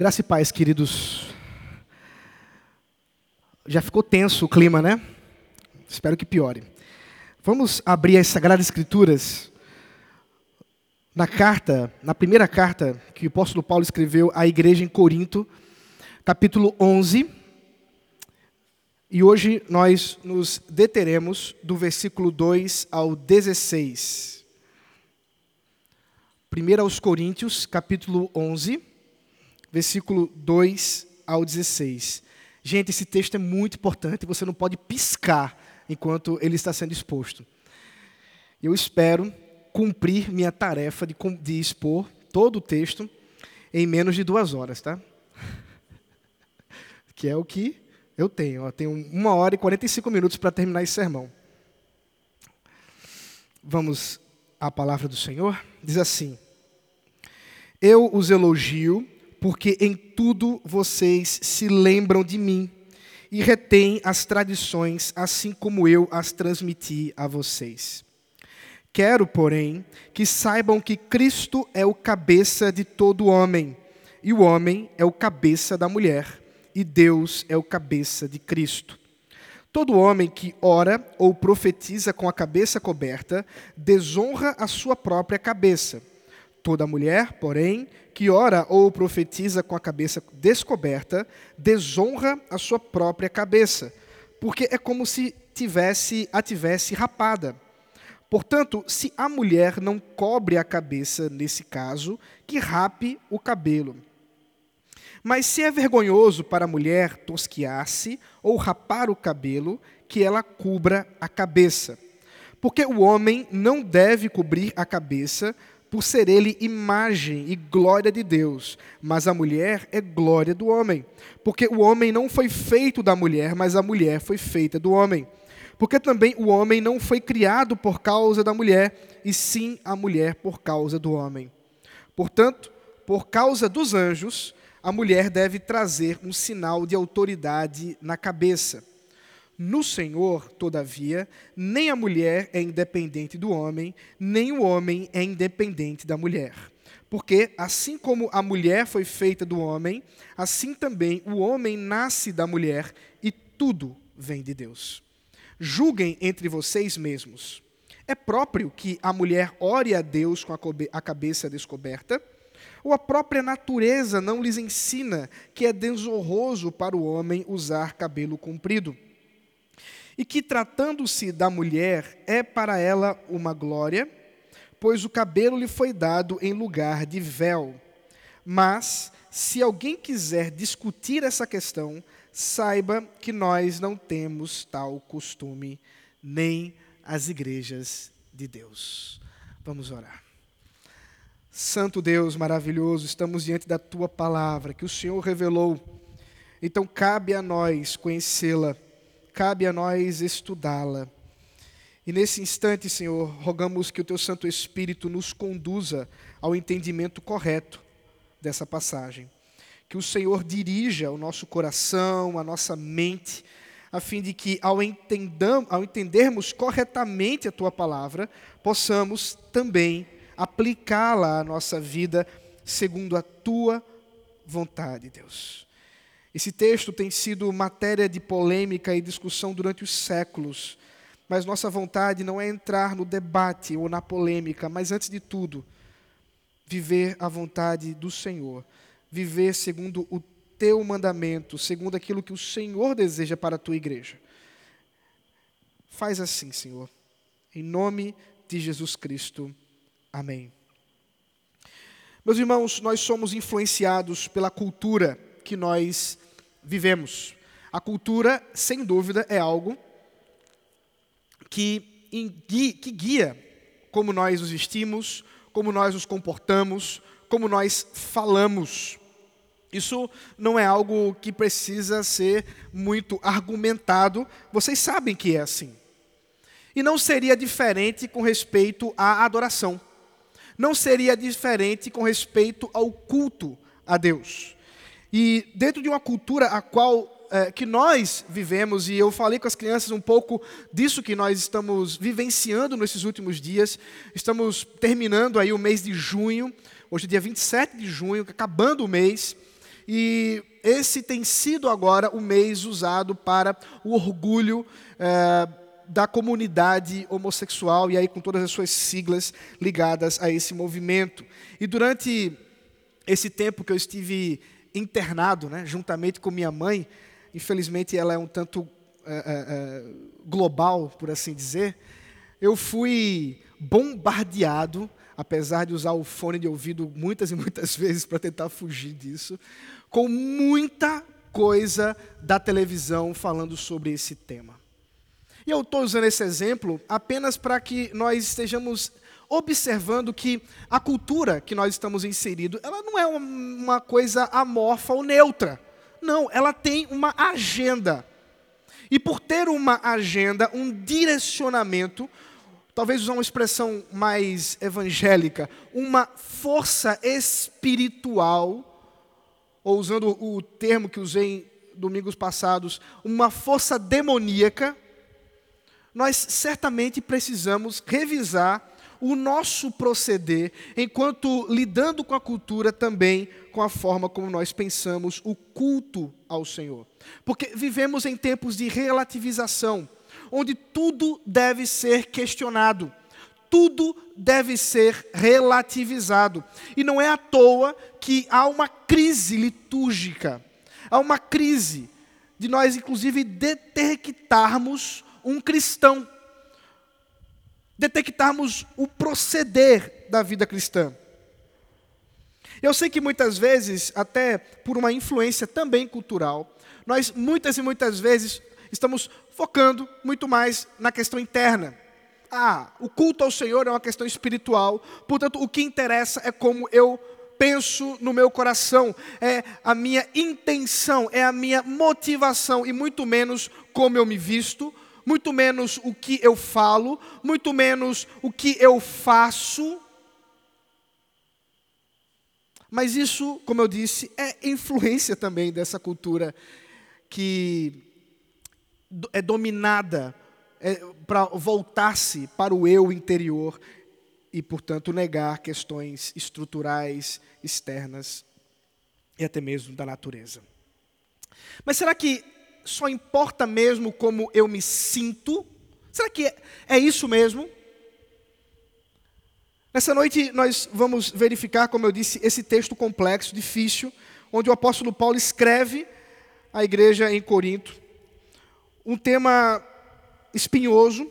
Graça e paz, queridos. Já ficou tenso o clima, né? Espero que piore. Vamos abrir as Sagradas Escrituras na carta, na primeira carta que o apóstolo Paulo escreveu à igreja em Corinto, capítulo 11. E hoje nós nos deteremos do versículo 2 ao 16. 1 aos Coríntios, capítulo 11 versículo 2 ao 16. Gente, esse texto é muito importante, você não pode piscar enquanto ele está sendo exposto. Eu espero cumprir minha tarefa de, de expor todo o texto em menos de duas horas, tá? Que é o que eu tenho. Eu tenho uma hora e 45 minutos para terminar esse sermão. Vamos à palavra do Senhor? Diz assim: Eu os elogio porque em tudo vocês se lembram de mim e retêm as tradições, assim como eu as transmiti a vocês. Quero, porém, que saibam que Cristo é o cabeça de todo homem, e o homem é o cabeça da mulher, e Deus é o cabeça de Cristo. Todo homem que ora ou profetiza com a cabeça coberta desonra a sua própria cabeça. Toda mulher, porém, que ora ou profetiza com a cabeça descoberta, desonra a sua própria cabeça, porque é como se tivesse a tivesse rapada. Portanto, se a mulher não cobre a cabeça nesse caso, que rape o cabelo. Mas se é vergonhoso para a mulher tosquiar-se ou rapar o cabelo, que ela cubra a cabeça. Porque o homem não deve cobrir a cabeça, por ser ele imagem e glória de Deus, mas a mulher é glória do homem. Porque o homem não foi feito da mulher, mas a mulher foi feita do homem. Porque também o homem não foi criado por causa da mulher, e sim a mulher por causa do homem. Portanto, por causa dos anjos, a mulher deve trazer um sinal de autoridade na cabeça no Senhor, todavia, nem a mulher é independente do homem, nem o homem é independente da mulher. Porque, assim como a mulher foi feita do homem, assim também o homem nasce da mulher e tudo vem de Deus. Julguem entre vocês mesmos. É próprio que a mulher ore a Deus com a cabeça descoberta? Ou a própria natureza não lhes ensina que é desonroso para o homem usar cabelo comprido? E que, tratando-se da mulher, é para ela uma glória, pois o cabelo lhe foi dado em lugar de véu. Mas, se alguém quiser discutir essa questão, saiba que nós não temos tal costume, nem as igrejas de Deus. Vamos orar. Santo Deus maravilhoso, estamos diante da tua palavra que o Senhor revelou. Então cabe a nós conhecê-la cabe a nós estudá-la. E nesse instante, Senhor, rogamos que o Teu Santo Espírito nos conduza ao entendimento correto dessa passagem. Que o Senhor dirija o nosso coração, a nossa mente, a fim de que, ao, entendam, ao entendermos corretamente a Tua palavra, possamos também aplicá-la à nossa vida segundo a Tua vontade, Deus. Esse texto tem sido matéria de polêmica e discussão durante os séculos, mas nossa vontade não é entrar no debate ou na polêmica, mas antes de tudo, viver a vontade do Senhor, viver segundo o teu mandamento, segundo aquilo que o Senhor deseja para a tua igreja. Faz assim, Senhor, em nome de Jesus Cristo. Amém. Meus irmãos, nós somos influenciados pela cultura que nós vivemos. A cultura, sem dúvida, é algo que, que guia como nós nos vestimos, como nós nos comportamos, como nós falamos. Isso não é algo que precisa ser muito argumentado, vocês sabem que é assim. E não seria diferente com respeito à adoração. Não seria diferente com respeito ao culto a Deus. E dentro de uma cultura a qual é, que nós vivemos, e eu falei com as crianças um pouco disso que nós estamos vivenciando nesses últimos dias, estamos terminando aí o mês de junho, hoje é dia 27 de junho, acabando o mês, E esse tem sido agora o mês usado para o orgulho eh, da comunidade homossexual, e aí com todas as suas siglas ligadas a esse movimento. E durante esse tempo que eu estive internado, né, juntamente com minha mãe, infelizmente ela é um tanto é, é, global, por assim dizer, eu fui bombardeado, apesar de usar o fone de ouvido muitas e muitas vezes para tentar fugir disso, com muita coisa da televisão falando sobre esse tema. E eu estou usando esse exemplo apenas para que nós estejamos observando que a cultura que nós estamos inseridos, ela não é uma coisa amorfa ou neutra. Não, ela tem uma agenda. E por ter uma agenda, um direcionamento, talvez usar uma expressão mais evangélica, uma força espiritual, ou usando o termo que usei domingos passados, uma força demoníaca, nós certamente precisamos revisar o nosso proceder, enquanto lidando com a cultura também com a forma como nós pensamos o culto ao Senhor. Porque vivemos em tempos de relativização, onde tudo deve ser questionado, tudo deve ser relativizado. E não é à toa que há uma crise litúrgica, há uma crise de nós, inclusive, detectarmos um cristão detectarmos o proceder da vida cristã. Eu sei que muitas vezes, até por uma influência também cultural, nós muitas e muitas vezes estamos focando muito mais na questão interna. Ah, o culto ao Senhor é uma questão espiritual, portanto, o que interessa é como eu penso no meu coração, é a minha intenção, é a minha motivação e muito menos como eu me visto, muito menos o que eu falo, muito menos o que eu faço. Mas isso, como eu disse, é influência também dessa cultura que é dominada é, para voltar-se para o eu interior e, portanto, negar questões estruturais, externas e até mesmo da natureza. Mas será que só importa mesmo como eu me sinto? Será que é, é isso mesmo? Nessa noite nós vamos verificar, como eu disse, esse texto complexo, difícil, onde o apóstolo Paulo escreve à igreja em Corinto, um tema espinhoso,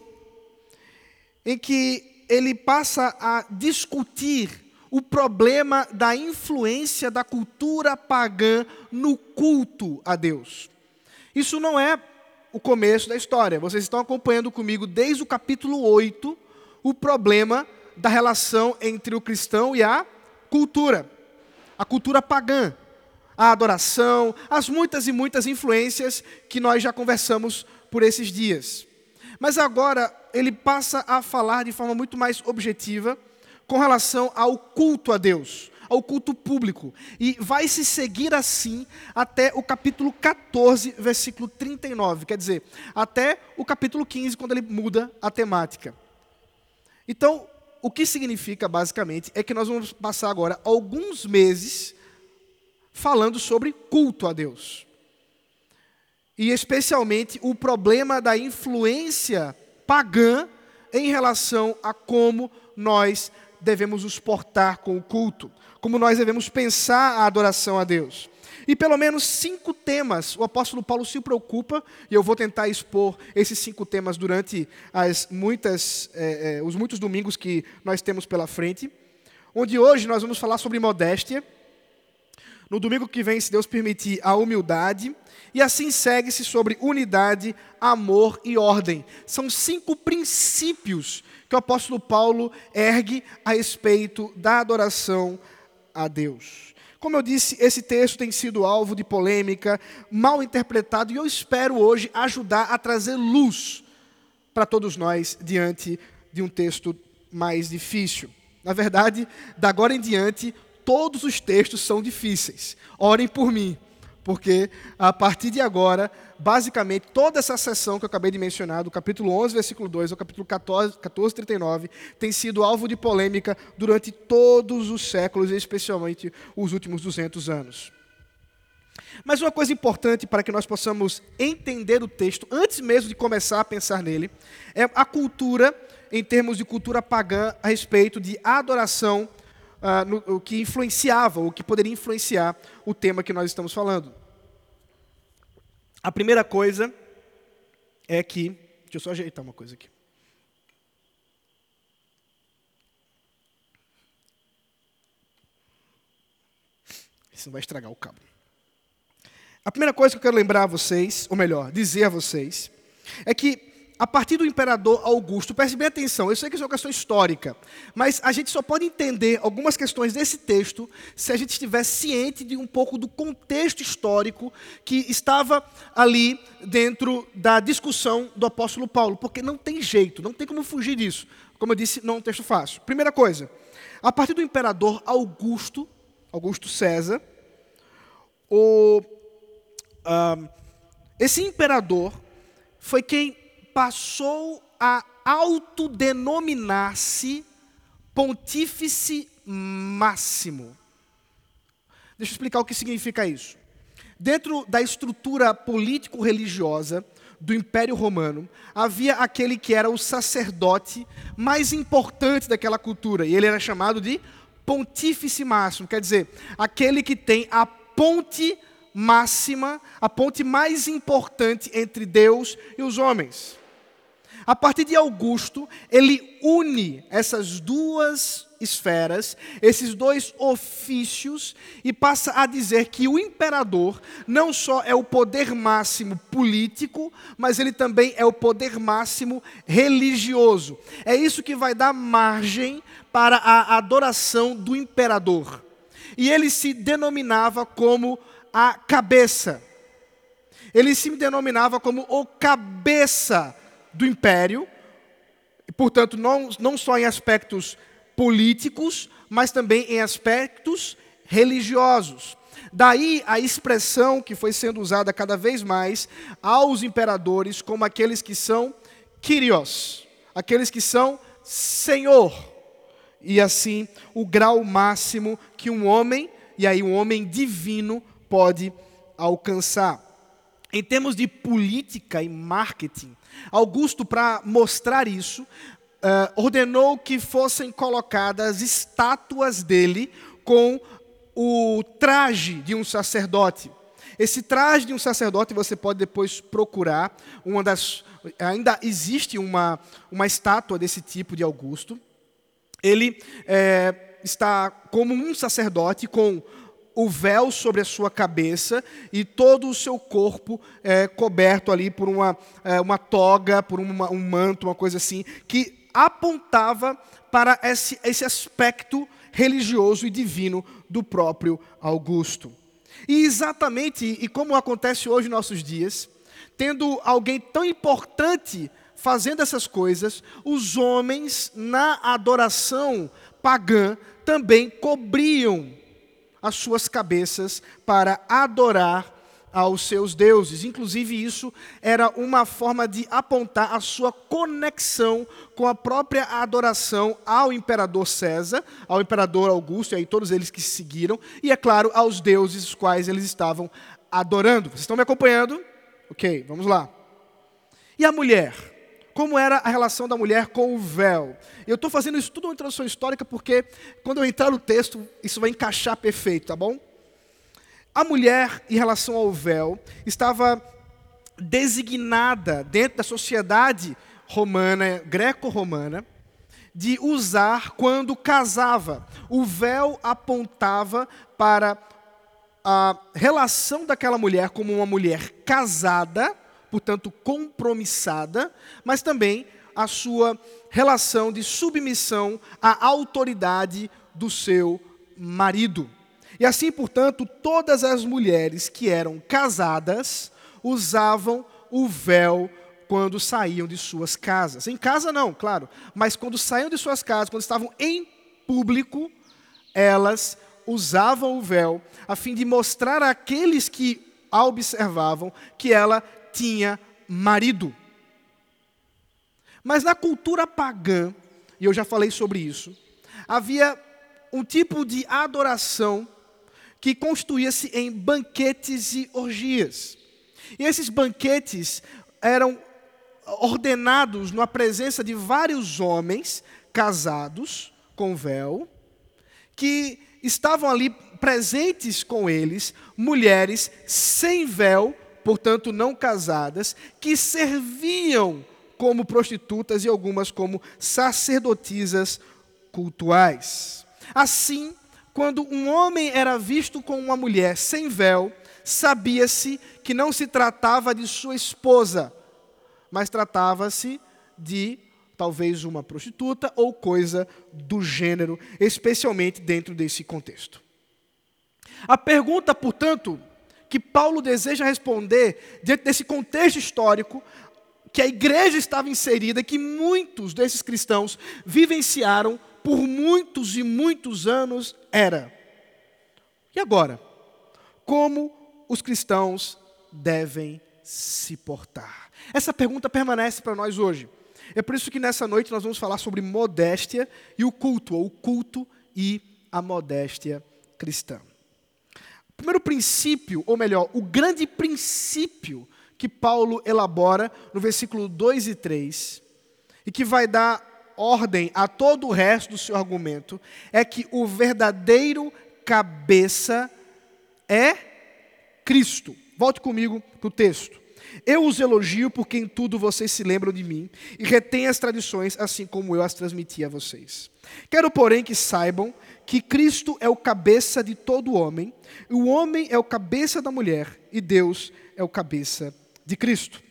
em que ele passa a discutir o problema da influência da cultura pagã no culto a Deus. Isso não é o começo da história. Vocês estão acompanhando comigo desde o capítulo 8 o problema da relação entre o cristão e a cultura. A cultura pagã, a adoração, as muitas e muitas influências que nós já conversamos por esses dias. Mas agora ele passa a falar de forma muito mais objetiva com relação ao culto a Deus ao culto público. E vai se seguir assim até o capítulo 14, versículo 39. Quer dizer, até o capítulo 15, quando ele muda a temática. Então, o que significa basicamente é que nós vamos passar agora alguns meses falando sobre culto a Deus. E especialmente o problema da influência pagã em relação a como nós devemos nos portar com o culto como nós devemos pensar a adoração a Deus. E pelo menos cinco temas o apóstolo Paulo se preocupa, e eu vou tentar expor esses cinco temas durante as muitas, é, é, os muitos domingos que nós temos pela frente. Onde hoje nós vamos falar sobre modéstia. No domingo que vem, se Deus permitir, a humildade. E assim segue-se sobre unidade, amor e ordem. São cinco princípios que o apóstolo Paulo ergue a respeito da adoração a Deus. Como eu disse, esse texto tem sido alvo de polêmica, mal interpretado, e eu espero hoje ajudar a trazer luz para todos nós diante de um texto mais difícil. Na verdade, da agora em diante, todos os textos são difíceis. Orem por mim, porque a partir de agora, basicamente, toda essa sessão que eu acabei de mencionar, do capítulo 11, versículo 2 ao capítulo 14, 14 39, tem sido alvo de polêmica durante todos os séculos, especialmente os últimos 200 anos. Mas uma coisa importante para que nós possamos entender o texto, antes mesmo de começar a pensar nele, é a cultura, em termos de cultura pagã, a respeito de adoração, uh, no, o que influenciava, o que poderia influenciar o tema que nós estamos falando. A primeira coisa é que. Deixa eu só ajeitar uma coisa aqui. Isso não vai estragar o cabo. A primeira coisa que eu quero lembrar a vocês, ou melhor, dizer a vocês, é que a partir do imperador Augusto, preste bem atenção, eu sei que isso é uma questão histórica, mas a gente só pode entender algumas questões desse texto se a gente estiver ciente de um pouco do contexto histórico que estava ali dentro da discussão do apóstolo Paulo, porque não tem jeito, não tem como fugir disso. Como eu disse, não é um texto fácil. Primeira coisa, a partir do imperador Augusto, Augusto César, o esse imperador foi quem passou a autodenominar-se pontífice máximo. Deixa eu explicar o que significa isso. Dentro da estrutura político-religiosa do Império Romano, havia aquele que era o sacerdote mais importante daquela cultura, e ele era chamado de pontífice máximo, quer dizer, aquele que tem a ponte máxima, a ponte mais importante entre Deus e os homens. A partir de Augusto, ele une essas duas esferas, esses dois ofícios, e passa a dizer que o imperador não só é o poder máximo político, mas ele também é o poder máximo religioso. É isso que vai dar margem para a adoração do imperador. E ele se denominava como a cabeça. Ele se denominava como o cabeça do império, e, portanto, não, não só em aspectos políticos, mas também em aspectos religiosos. Daí a expressão que foi sendo usada cada vez mais aos imperadores como aqueles que são Kyrios, aqueles que são Senhor. E assim, o grau máximo que um homem, e aí um homem divino, pode alcançar. Em termos de política e marketing, Augusto, para mostrar isso, uh, ordenou que fossem colocadas estátuas dele com o traje de um sacerdote. Esse traje de um sacerdote você pode depois procurar. Uma das, ainda existe uma, uma estátua desse tipo de Augusto. Ele é, está como um sacerdote com o véu sobre a sua cabeça e todo o seu corpo é, coberto ali por uma, é, uma toga, por uma, um manto, uma coisa assim, que apontava para esse, esse aspecto religioso e divino do próprio Augusto. E exatamente, e como acontece hoje em nossos dias, tendo alguém tão importante fazendo essas coisas, os homens na adoração pagã também cobriam as suas cabeças para adorar aos seus deuses. Inclusive, isso era uma forma de apontar a sua conexão com a própria adoração ao imperador César, ao imperador Augusto, e aí todos eles que seguiram, e é claro, aos deuses os quais eles estavam adorando. Vocês estão me acompanhando? Ok, vamos lá. E a mulher? Como era a relação da mulher com o véu. Eu estou fazendo isso tudo uma introdução histórica porque quando eu entrar no texto, isso vai encaixar perfeito, tá bom? A mulher, em relação ao véu, estava designada dentro da sociedade romana, greco-romana, de usar quando casava. O véu apontava para a relação daquela mulher como uma mulher casada portanto, compromissada, mas também a sua relação de submissão à autoridade do seu marido. E assim, portanto, todas as mulheres que eram casadas usavam o véu quando saíam de suas casas. Em casa não, claro, mas quando saíam de suas casas, quando estavam em público, elas usavam o véu a fim de mostrar àqueles que a observavam que ela tinha marido. Mas na cultura pagã, e eu já falei sobre isso, havia um tipo de adoração que constituía-se em banquetes e orgias. E esses banquetes eram ordenados na presença de vários homens casados com véu, que estavam ali presentes com eles, mulheres sem véu, portanto não casadas, que serviam como prostitutas e algumas como sacerdotisas cultuais. Assim, quando um homem era visto com uma mulher sem véu, sabia-se que não se tratava de sua esposa, mas tratava-se de talvez uma prostituta ou coisa do gênero, especialmente dentro desse contexto. A pergunta, portanto, que Paulo deseja responder diante desse contexto histórico que a igreja estava inserida, que muitos desses cristãos vivenciaram por muitos e muitos anos, era: e agora? Como os cristãos devem se portar? Essa pergunta permanece para nós hoje. É por isso que nessa noite nós vamos falar sobre modéstia e o culto, ou o culto e a modéstia cristã. Primeiro princípio, ou melhor, o grande princípio que Paulo elabora no versículo 2 e 3, e que vai dar ordem a todo o resto do seu argumento, é que o verdadeiro cabeça é Cristo. Volte comigo para o texto. Eu os elogio porque em tudo vocês se lembram de mim e retêm as tradições assim como eu as transmiti a vocês. Quero, porém, que saibam que Cristo é o cabeça de todo homem, o homem é o cabeça da mulher e Deus é o cabeça de Cristo.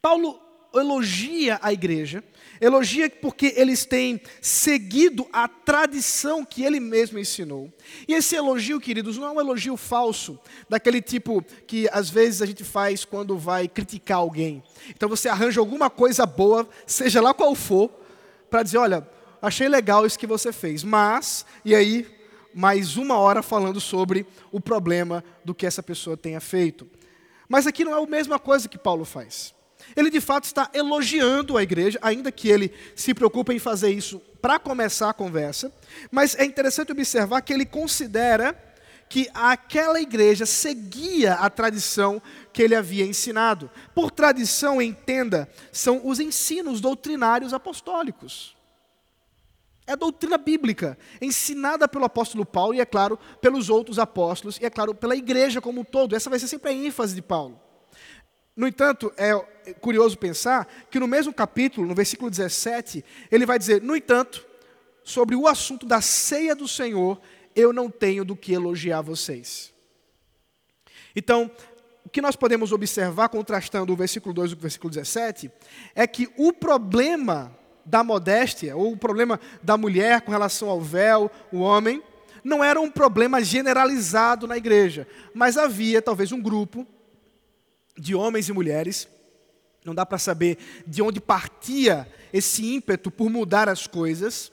Paulo elogia a igreja, elogia porque eles têm seguido a tradição que ele mesmo ensinou. E esse elogio, queridos, não é um elogio falso, daquele tipo que às vezes a gente faz quando vai criticar alguém. Então você arranja alguma coisa boa, seja lá qual for, para dizer: olha, achei legal isso que você fez, mas, e aí, mais uma hora falando sobre o problema do que essa pessoa tenha feito. Mas aqui não é a mesma coisa que Paulo faz. Ele de fato está elogiando a igreja, ainda que ele se preocupe em fazer isso para começar a conversa, mas é interessante observar que ele considera que aquela igreja seguia a tradição que ele havia ensinado. Por tradição, entenda, são os ensinos doutrinários apostólicos. É doutrina bíblica, ensinada pelo apóstolo Paulo e, é claro, pelos outros apóstolos, e, é claro, pela igreja como um todo. Essa vai ser sempre a ênfase de Paulo. No entanto, é curioso pensar que no mesmo capítulo, no versículo 17, ele vai dizer: No entanto, sobre o assunto da ceia do Senhor, eu não tenho do que elogiar vocês. Então, o que nós podemos observar, contrastando o versículo 2 com o versículo 17, é que o problema da modéstia, ou o problema da mulher com relação ao véu, o homem, não era um problema generalizado na igreja, mas havia talvez um grupo de homens e mulheres, não dá para saber de onde partia esse ímpeto por mudar as coisas,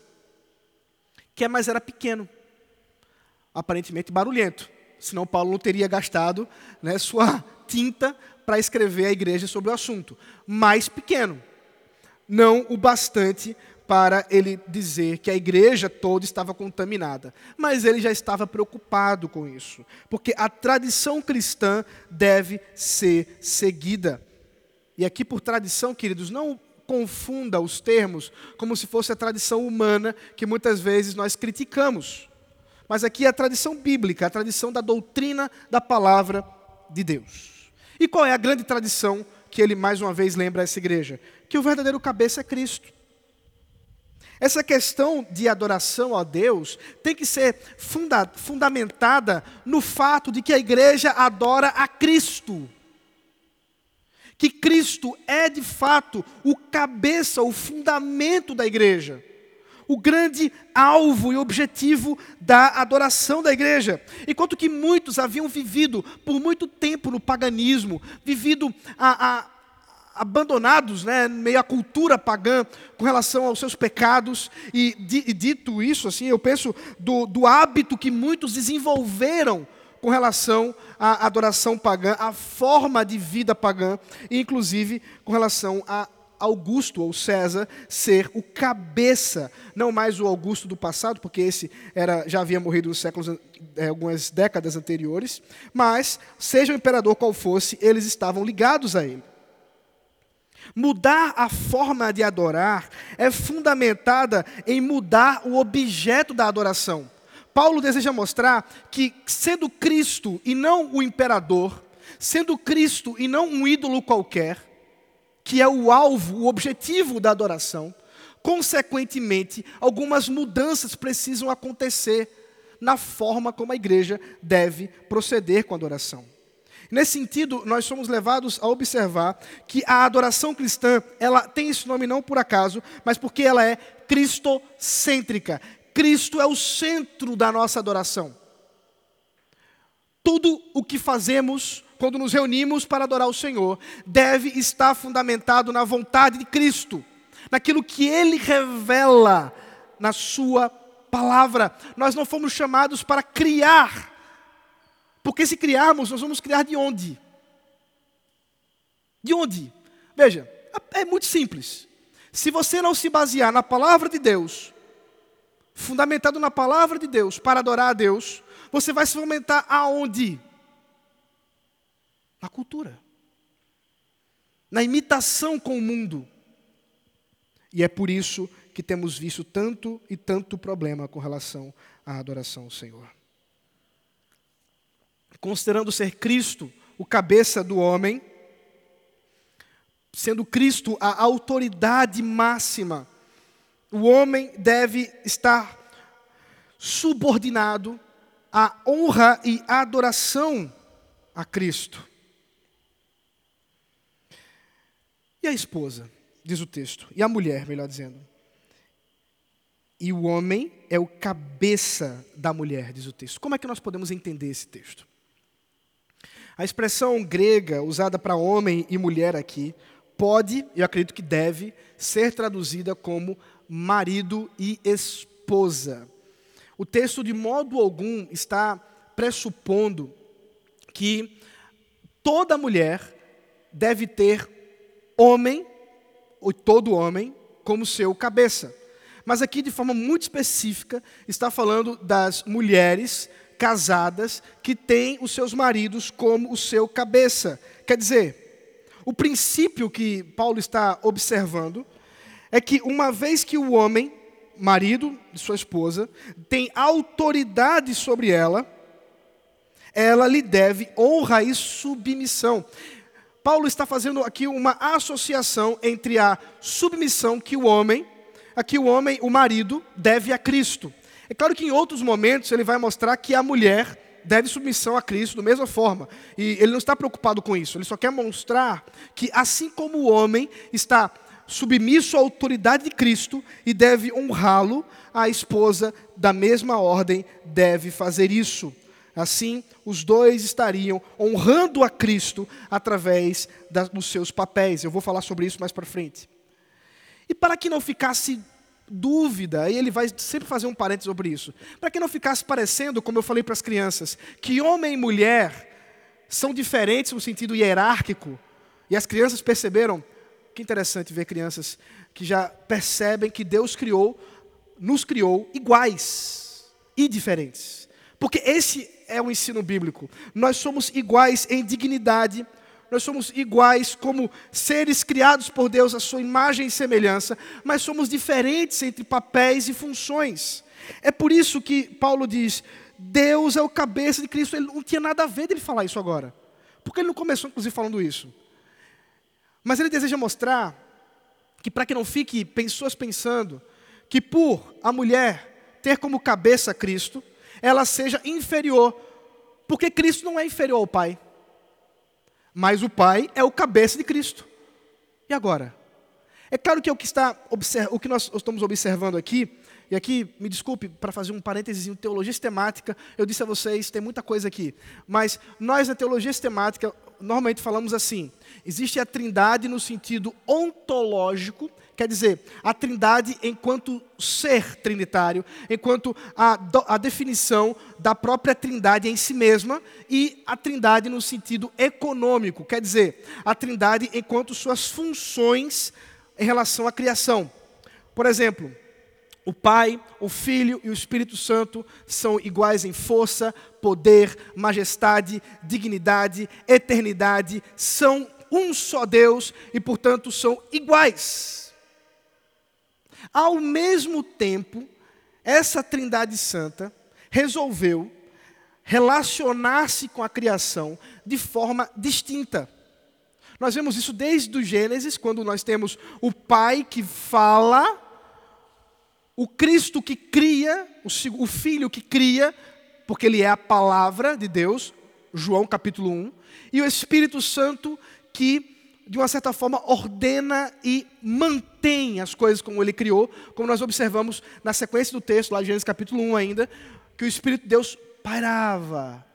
que é, mas era pequeno, aparentemente barulhento, senão Paulo não teria gastado né, sua tinta para escrever à igreja sobre o assunto, mais pequeno, não o bastante para ele dizer que a igreja toda estava contaminada. Mas ele já estava preocupado com isso, porque a tradição cristã deve ser seguida. E aqui, por tradição, queridos, não confunda os termos como se fosse a tradição humana que muitas vezes nós criticamos. Mas aqui é a tradição bíblica, a tradição da doutrina da palavra de Deus. E qual é a grande tradição que ele mais uma vez lembra a essa igreja? Que o verdadeiro cabeça é Cristo. Essa questão de adoração a Deus tem que ser funda fundamentada no fato de que a igreja adora a Cristo. Que Cristo é de fato o cabeça, o fundamento da igreja. O grande alvo e objetivo da adoração da igreja. Enquanto que muitos haviam vivido por muito tempo no paganismo, vivido a, a abandonados, né, meio à cultura pagã com relação aos seus pecados. E, e dito isso, assim, eu penso do, do hábito que muitos desenvolveram com relação à adoração pagã, à forma de vida pagã, e inclusive com relação à Augusto ou César ser o cabeça, não mais o Augusto do passado, porque esse era já havia morrido nos séculos é, algumas décadas anteriores, mas seja o imperador qual fosse, eles estavam ligados a ele. Mudar a forma de adorar é fundamentada em mudar o objeto da adoração. Paulo deseja mostrar que, sendo Cristo e não o imperador, sendo Cristo e não um ídolo qualquer, que é o alvo, o objetivo da adoração, consequentemente, algumas mudanças precisam acontecer na forma como a igreja deve proceder com a adoração. Nesse sentido, nós somos levados a observar que a adoração cristã, ela tem esse nome não por acaso, mas porque ela é cristocêntrica. Cristo é o centro da nossa adoração. Tudo o que fazemos quando nos reunimos para adorar o Senhor deve estar fundamentado na vontade de Cristo, naquilo que ele revela na sua palavra. Nós não fomos chamados para criar porque se criarmos, nós vamos criar de onde? De onde? Veja, é muito simples. Se você não se basear na palavra de Deus, fundamentado na palavra de Deus, para adorar a Deus, você vai se fomentar aonde? Na cultura. Na imitação com o mundo. E é por isso que temos visto tanto e tanto problema com relação à adoração ao Senhor considerando ser Cristo o cabeça do homem, sendo Cristo a autoridade máxima, o homem deve estar subordinado à honra e adoração a Cristo. E a esposa, diz o texto, e a mulher, melhor dizendo. E o homem é o cabeça da mulher, diz o texto. Como é que nós podemos entender esse texto? A expressão grega usada para homem e mulher aqui pode, eu acredito que deve, ser traduzida como marido e esposa. O texto, de modo algum, está pressupondo que toda mulher deve ter homem, ou todo homem, como seu cabeça. Mas aqui, de forma muito específica, está falando das mulheres casadas que têm os seus maridos como o seu cabeça. Quer dizer, o princípio que Paulo está observando é que uma vez que o homem, marido de sua esposa, tem autoridade sobre ela, ela lhe deve honra e submissão. Paulo está fazendo aqui uma associação entre a submissão que o homem, aqui o homem, o marido, deve a Cristo. É claro que em outros momentos ele vai mostrar que a mulher deve submissão a Cristo da mesma forma. E ele não está preocupado com isso, ele só quer mostrar que assim como o homem está submisso à autoridade de Cristo e deve honrá-lo, a esposa da mesma ordem deve fazer isso. Assim, os dois estariam honrando a Cristo através dos seus papéis. Eu vou falar sobre isso mais para frente. E para que não ficasse dúvida, e ele vai sempre fazer um parênteses sobre isso, para que não ficasse parecendo, como eu falei para as crianças, que homem e mulher são diferentes no sentido hierárquico, e as crianças perceberam, que interessante ver crianças que já percebem que Deus criou, nos criou iguais e diferentes. Porque esse é o ensino bíblico. Nós somos iguais em dignidade, nós somos iguais como seres criados por Deus à sua imagem e semelhança, mas somos diferentes entre papéis e funções. É por isso que Paulo diz: Deus é o cabeça de Cristo. Ele não tinha nada a ver dele falar isso agora. Porque ele não começou, inclusive, falando isso. Mas ele deseja mostrar que, para que não fique pessoas pensando que, por a mulher ter como cabeça Cristo, ela seja inferior. Porque Cristo não é inferior ao Pai. Mas o Pai é o cabeça de Cristo. E agora? É claro que é o que, está, o que nós estamos observando aqui, e aqui, me desculpe, para fazer um parênteses teologia sistemática, eu disse a vocês, tem muita coisa aqui, mas nós na teologia sistemática, normalmente falamos assim, existe a trindade no sentido ontológico, Quer dizer, a trindade enquanto ser trinitário, enquanto a, a definição da própria trindade em si mesma, e a trindade no sentido econômico, quer dizer, a trindade enquanto suas funções em relação à criação. Por exemplo, o Pai, o Filho e o Espírito Santo são iguais em força, poder, majestade, dignidade, eternidade, são um só Deus e, portanto, são iguais. Ao mesmo tempo, essa Trindade Santa resolveu relacionar-se com a criação de forma distinta. Nós vemos isso desde o Gênesis, quando nós temos o Pai que fala, o Cristo que cria, o Filho que cria, porque Ele é a palavra de Deus, João capítulo 1, e o Espírito Santo que de uma certa forma, ordena e mantém as coisas como ele criou, como nós observamos na sequência do texto, lá de Gênesis capítulo 1 ainda, que o Espírito de Deus pairava.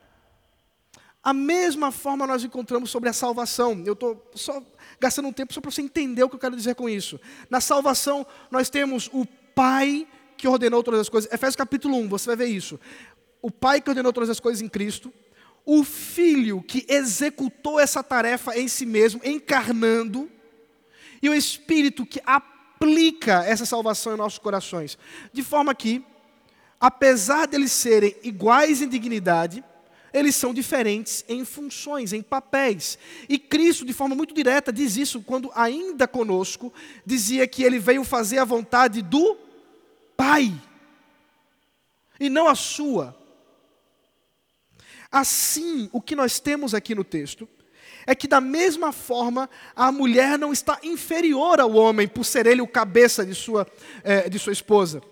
A mesma forma nós encontramos sobre a salvação. Eu estou só gastando um tempo só para você entender o que eu quero dizer com isso. Na salvação, nós temos o Pai que ordenou todas as coisas. Efésios capítulo 1, você vai ver isso. O Pai que ordenou todas as coisas em Cristo o Filho que executou essa tarefa em si mesmo, encarnando, e o Espírito que aplica essa salvação em nossos corações. De forma que, apesar deles serem iguais em dignidade, eles são diferentes em funções, em papéis. E Cristo, de forma muito direta, diz isso quando, ainda conosco, dizia que ele veio fazer a vontade do Pai, e não a sua. Assim, o que nós temos aqui no texto é que, da mesma forma, a mulher não está inferior ao homem por ser ele o cabeça de sua, é, de sua esposa.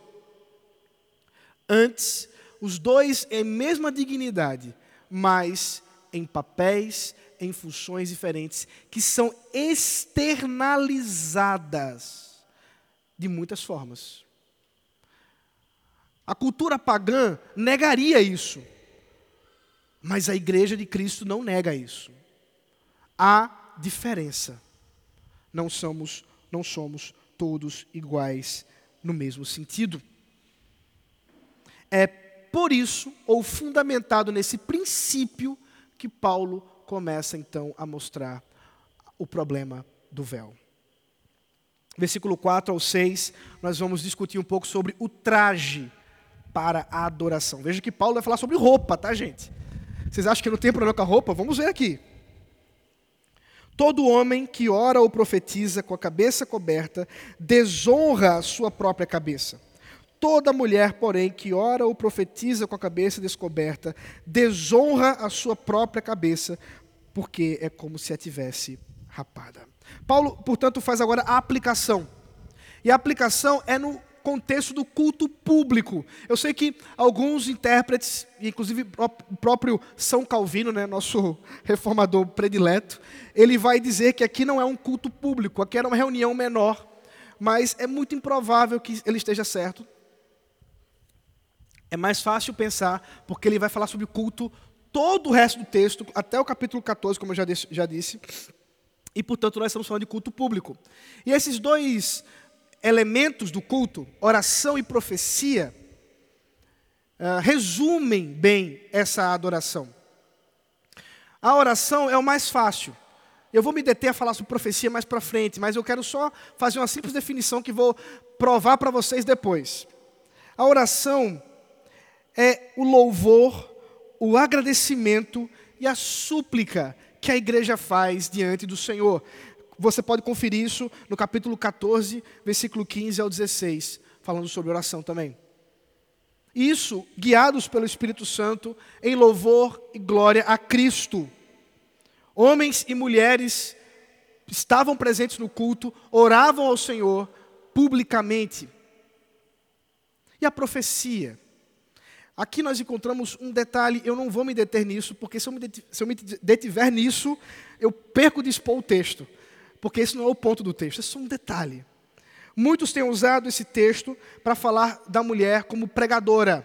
Antes, os dois em mesma dignidade, mas em papéis, em funções diferentes, que são externalizadas de muitas formas. A cultura pagã negaria isso. Mas a igreja de Cristo não nega isso. Há diferença. Não somos, não somos todos iguais no mesmo sentido. É por isso, ou fundamentado nesse princípio, que Paulo começa então a mostrar o problema do véu. Versículo 4 ao 6, nós vamos discutir um pouco sobre o traje para a adoração. Veja que Paulo vai falar sobre roupa, tá, gente? Vocês acham que não tem problema com a roupa? Vamos ver aqui. Todo homem que ora ou profetiza com a cabeça coberta desonra a sua própria cabeça. Toda mulher, porém, que ora ou profetiza com a cabeça descoberta, desonra a sua própria cabeça, porque é como se a tivesse rapada. Paulo, portanto, faz agora a aplicação. E a aplicação é no contexto do culto público. Eu sei que alguns intérpretes, inclusive o próprio São Calvino, né, nosso reformador predileto, ele vai dizer que aqui não é um culto público, aqui era uma reunião menor, mas é muito improvável que ele esteja certo. É mais fácil pensar, porque ele vai falar sobre o culto todo o resto do texto, até o capítulo 14, como eu já disse, já disse. E, portanto, nós estamos falando de culto público. E esses dois elementos do culto, oração e profecia, uh, resumem bem essa adoração. A oração é o mais fácil. Eu vou me deter a falar sobre profecia mais para frente, mas eu quero só fazer uma simples definição que vou provar para vocês depois. A oração é o louvor, o agradecimento e a súplica que a igreja faz diante do Senhor. Você pode conferir isso no capítulo 14, versículo 15 ao 16, falando sobre oração também. Isso guiados pelo Espírito Santo em louvor e glória a Cristo. Homens e mulheres estavam presentes no culto, oravam ao Senhor publicamente. E a profecia? Aqui nós encontramos um detalhe, eu não vou me deter nisso, porque se eu me, detiver nisso, eu perco de expor o texto porque esse não é o ponto do texto, é só um detalhe. Muitos têm usado esse texto para falar da mulher como pregadora.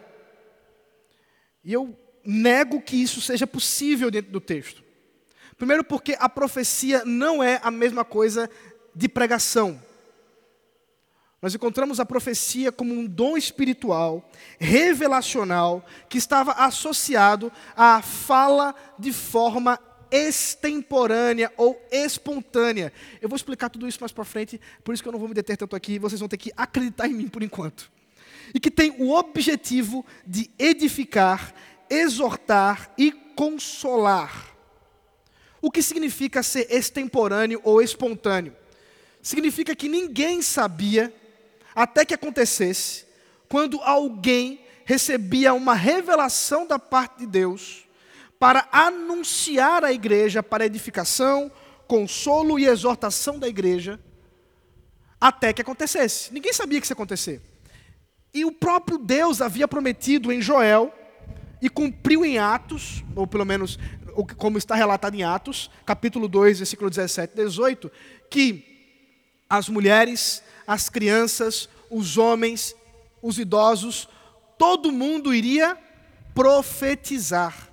E eu nego que isso seja possível dentro do texto. Primeiro, porque a profecia não é a mesma coisa de pregação. Nós encontramos a profecia como um dom espiritual, revelacional, que estava associado à fala de forma extemporânea ou espontânea. Eu vou explicar tudo isso mais para frente, por isso que eu não vou me deter tanto aqui, vocês vão ter que acreditar em mim por enquanto. E que tem o objetivo de edificar, exortar e consolar. O que significa ser extemporâneo ou espontâneo? Significa que ninguém sabia, até que acontecesse, quando alguém recebia uma revelação da parte de Deus para anunciar à igreja para edificação, consolo e exortação da igreja, até que acontecesse. Ninguém sabia que isso ia acontecer. E o próprio Deus havia prometido em Joel, e cumpriu em Atos, ou pelo menos como está relatado em Atos, capítulo 2, versículo 17 e 18, que as mulheres, as crianças, os homens, os idosos, todo mundo iria profetizar.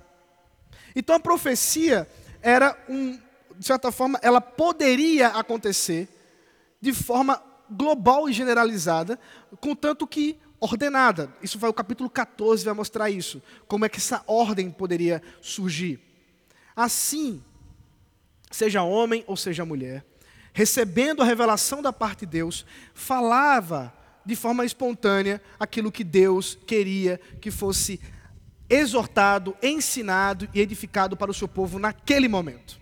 Então a profecia era um, de certa forma, ela poderia acontecer de forma global e generalizada, contanto que ordenada. Isso vai o capítulo 14 vai mostrar isso, como é que essa ordem poderia surgir. Assim, seja homem ou seja mulher, recebendo a revelação da parte de Deus, falava de forma espontânea aquilo que Deus queria que fosse exortado, ensinado e edificado para o seu povo naquele momento.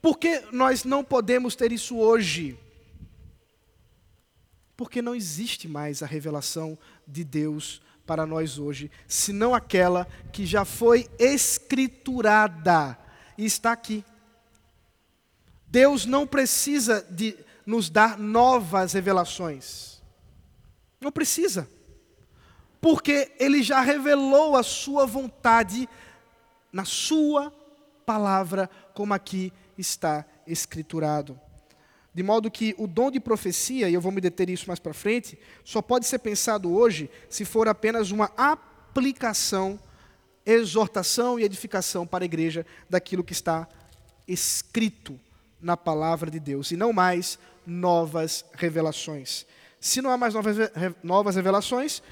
Por que nós não podemos ter isso hoje? Porque não existe mais a revelação de Deus para nós hoje, senão aquela que já foi escriturada e está aqui. Deus não precisa de nos dar novas revelações. Não precisa. Porque Ele já revelou a Sua vontade na Sua palavra, como aqui está escriturado. De modo que o dom de profecia, e eu vou me deter isso mais para frente, só pode ser pensado hoje se for apenas uma aplicação, exortação e edificação para a igreja daquilo que está escrito na palavra de Deus, e não mais novas revelações. Se não há mais novas revelações,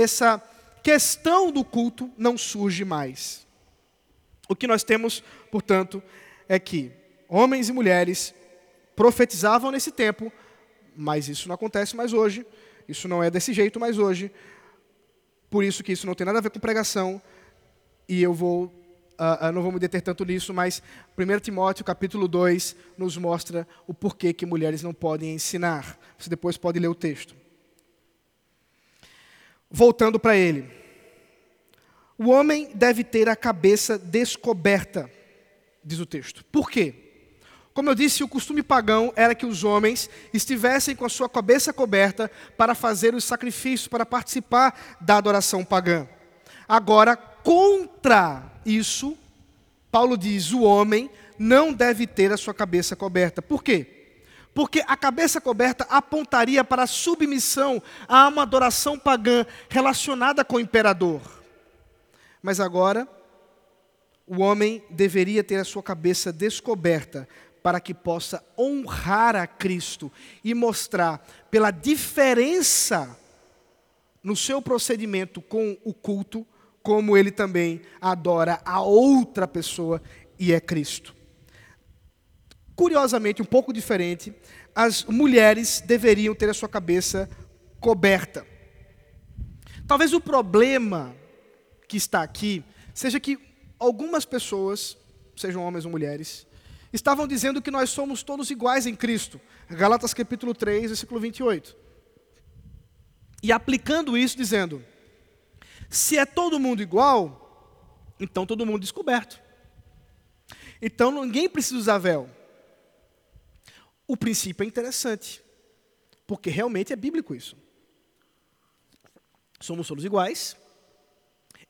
essa questão do culto não surge mais. O que nós temos, portanto, é que homens e mulheres profetizavam nesse tempo, mas isso não acontece mais hoje, isso não é desse jeito mais hoje, por isso que isso não tem nada a ver com pregação, e eu vou, uh, não vou me deter tanto nisso, mas 1 Timóteo capítulo 2 nos mostra o porquê que mulheres não podem ensinar. Você depois pode ler o texto. Voltando para ele. O homem deve ter a cabeça descoberta, diz o texto. Por quê? Como eu disse, o costume pagão era que os homens estivessem com a sua cabeça coberta para fazer os sacrifícios, para participar da adoração pagã. Agora, contra isso, Paulo diz: o homem não deve ter a sua cabeça coberta. Por quê? Porque a cabeça coberta apontaria para a submissão a uma adoração pagã relacionada com o imperador. Mas agora, o homem deveria ter a sua cabeça descoberta para que possa honrar a Cristo e mostrar pela diferença no seu procedimento com o culto, como ele também adora a outra pessoa e é Cristo. Curiosamente, um pouco diferente, as mulheres deveriam ter a sua cabeça coberta. Talvez o problema que está aqui seja que algumas pessoas, sejam homens ou mulheres, estavam dizendo que nós somos todos iguais em Cristo. Galatas capítulo 3, versículo 28. E aplicando isso, dizendo: se é todo mundo igual, então todo mundo descoberto. Então ninguém precisa usar véu. O princípio é interessante, porque realmente é bíblico isso. Somos todos iguais,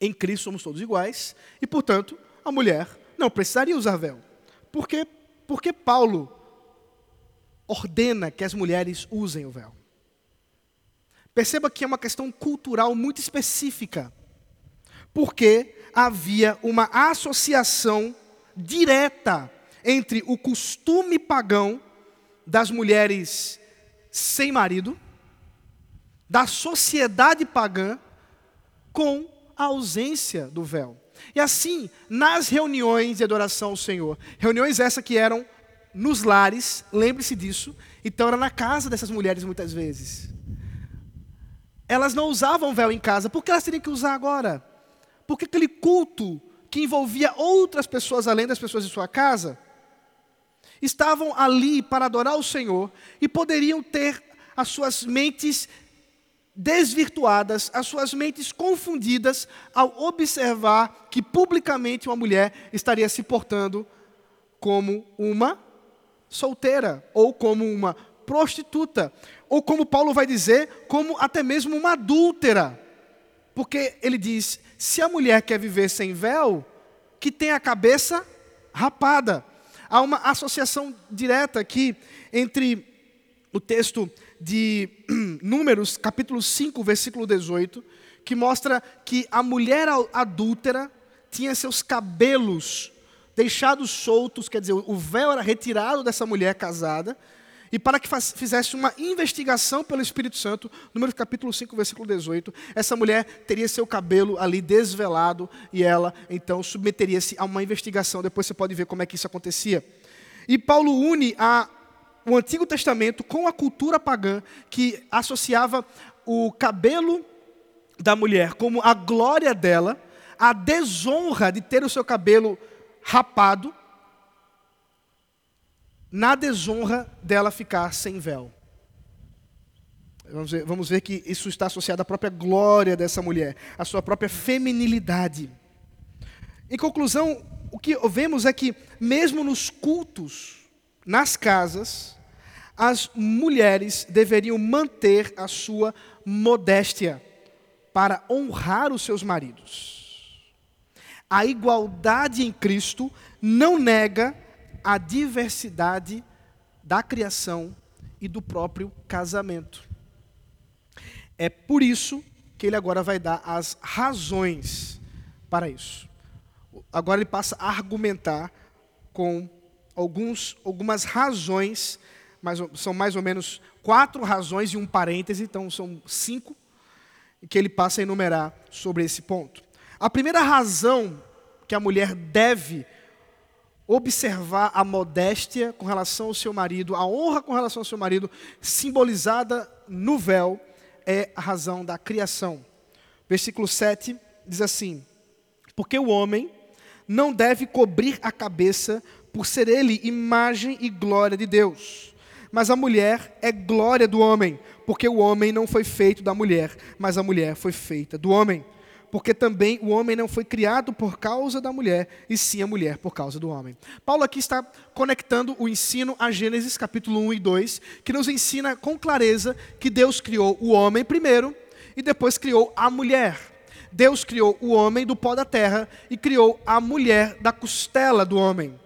em Cristo somos todos iguais, e portanto, a mulher não precisaria usar véu. Por quê? Porque Paulo ordena que as mulheres usem o véu. Perceba que é uma questão cultural muito específica, porque havia uma associação direta entre o costume pagão das mulheres sem marido, da sociedade pagã, com a ausência do véu. E assim, nas reuniões de adoração ao Senhor, reuniões essas que eram nos lares, lembre-se disso, então era na casa dessas mulheres muitas vezes. Elas não usavam véu em casa, por que elas teriam que usar agora? Porque aquele culto que envolvia outras pessoas além das pessoas de sua casa, estavam ali para adorar o Senhor e poderiam ter as suas mentes desvirtuadas, as suas mentes confundidas ao observar que publicamente uma mulher estaria se portando como uma solteira ou como uma prostituta, ou como Paulo vai dizer, como até mesmo uma adúltera. Porque ele diz: se a mulher quer viver sem véu, que tem a cabeça rapada. Há uma associação direta aqui entre o texto de Números, capítulo 5, versículo 18, que mostra que a mulher adúltera tinha seus cabelos deixados soltos, quer dizer, o véu era retirado dessa mulher casada, e para que fizesse uma investigação pelo Espírito Santo, número capítulo 5, versículo 18, essa mulher teria seu cabelo ali desvelado e ela então submeteria-se a uma investigação. Depois você pode ver como é que isso acontecia. E Paulo une a o Antigo Testamento com a cultura pagã que associava o cabelo da mulher como a glória dela, a desonra de ter o seu cabelo rapado, na desonra dela ficar sem véu. Vamos ver, vamos ver, que isso está associado à própria glória dessa mulher, à sua própria feminilidade. Em conclusão, o que vemos é que, mesmo nos cultos, nas casas, as mulheres deveriam manter a sua modéstia para honrar os seus maridos. A igualdade em Cristo não nega a diversidade da criação e do próprio casamento. É por isso que ele agora vai dar as razões para isso. Agora ele passa a argumentar com alguns, algumas razões, mas são mais ou menos quatro razões e um parêntese, então são cinco, que ele passa a enumerar sobre esse ponto. A primeira razão que a mulher deve observar a modéstia com relação ao seu marido, a honra com relação ao seu marido, simbolizada no véu, é a razão da criação. Versículo 7 diz assim: Porque o homem não deve cobrir a cabeça por ser ele imagem e glória de Deus. Mas a mulher é glória do homem, porque o homem não foi feito da mulher, mas a mulher foi feita do homem. Porque também o homem não foi criado por causa da mulher, e sim a mulher por causa do homem. Paulo aqui está conectando o ensino a Gênesis capítulo 1 e 2, que nos ensina com clareza que Deus criou o homem primeiro e depois criou a mulher. Deus criou o homem do pó da terra e criou a mulher da costela do homem.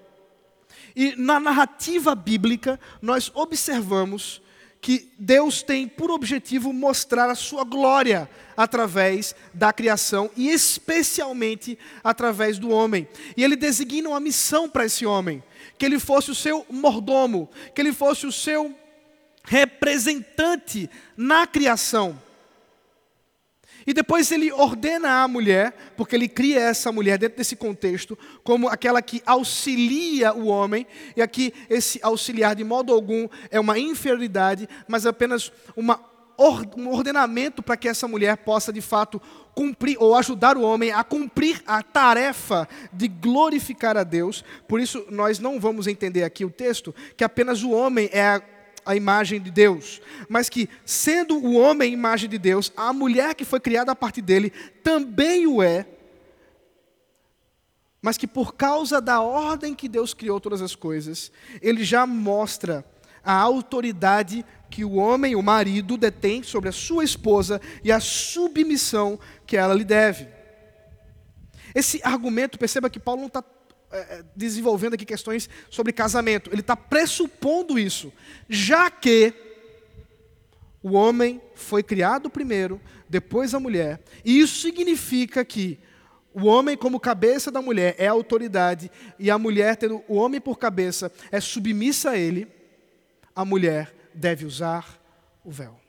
E na narrativa bíblica, nós observamos que Deus tem por objetivo mostrar a sua glória através da criação e especialmente através do homem. E ele designa uma missão para esse homem, que ele fosse o seu mordomo, que ele fosse o seu representante na criação. E depois ele ordena à mulher, porque ele cria essa mulher dentro desse contexto, como aquela que auxilia o homem, e aqui esse auxiliar de modo algum é uma inferioridade, mas apenas uma, um ordenamento para que essa mulher possa de fato cumprir ou ajudar o homem a cumprir a tarefa de glorificar a Deus. Por isso nós não vamos entender aqui o texto que apenas o homem é a a imagem de Deus, mas que, sendo o homem a imagem de Deus, a mulher que foi criada a partir dele também o é, mas que por causa da ordem que Deus criou todas as coisas, ele já mostra a autoridade que o homem, o marido, detém sobre a sua esposa e a submissão que ela lhe deve. Esse argumento, perceba que Paulo não está é, desenvolvendo aqui questões sobre casamento. Ele está pressupondo isso, já que o homem foi criado primeiro, depois a mulher, e isso significa que o homem, como cabeça da mulher, é autoridade, e a mulher, tendo o homem por cabeça, é submissa a ele, a mulher deve usar o véu.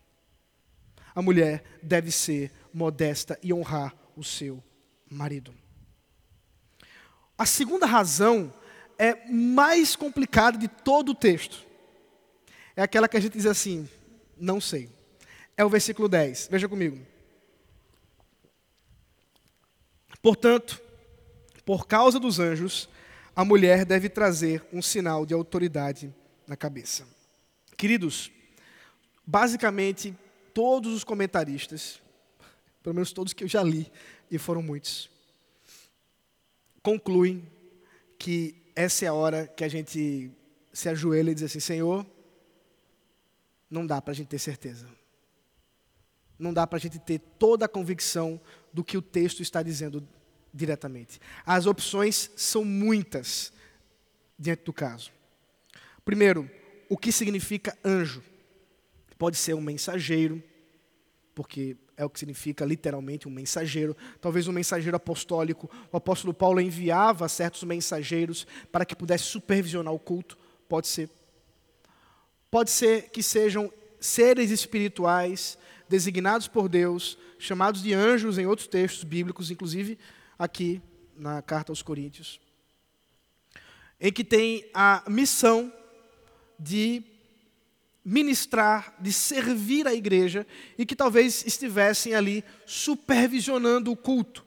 A mulher deve ser modesta e honrar o seu marido. A segunda razão é mais complicada de todo o texto. É aquela que a gente diz assim, não sei. É o versículo 10. Veja comigo. Portanto, por causa dos anjos, a mulher deve trazer um sinal de autoridade na cabeça. Queridos, basicamente todos os comentaristas, pelo menos todos que eu já li, e foram muitos, concluem que essa é a hora que a gente se ajoelha e diz assim: Senhor, não dá para a gente ter certeza. Não dá para a gente ter toda a convicção do que o texto está dizendo diretamente. As opções são muitas diante do caso. Primeiro, o que significa anjo? Pode ser um mensageiro, porque é o que significa literalmente um mensageiro, talvez um mensageiro apostólico. O apóstolo Paulo enviava certos mensageiros para que pudesse supervisionar o culto, pode ser. Pode ser que sejam seres espirituais designados por Deus, chamados de anjos em outros textos bíblicos, inclusive aqui na carta aos Coríntios, em que tem a missão de ministrar, de servir a igreja e que talvez estivessem ali supervisionando o culto.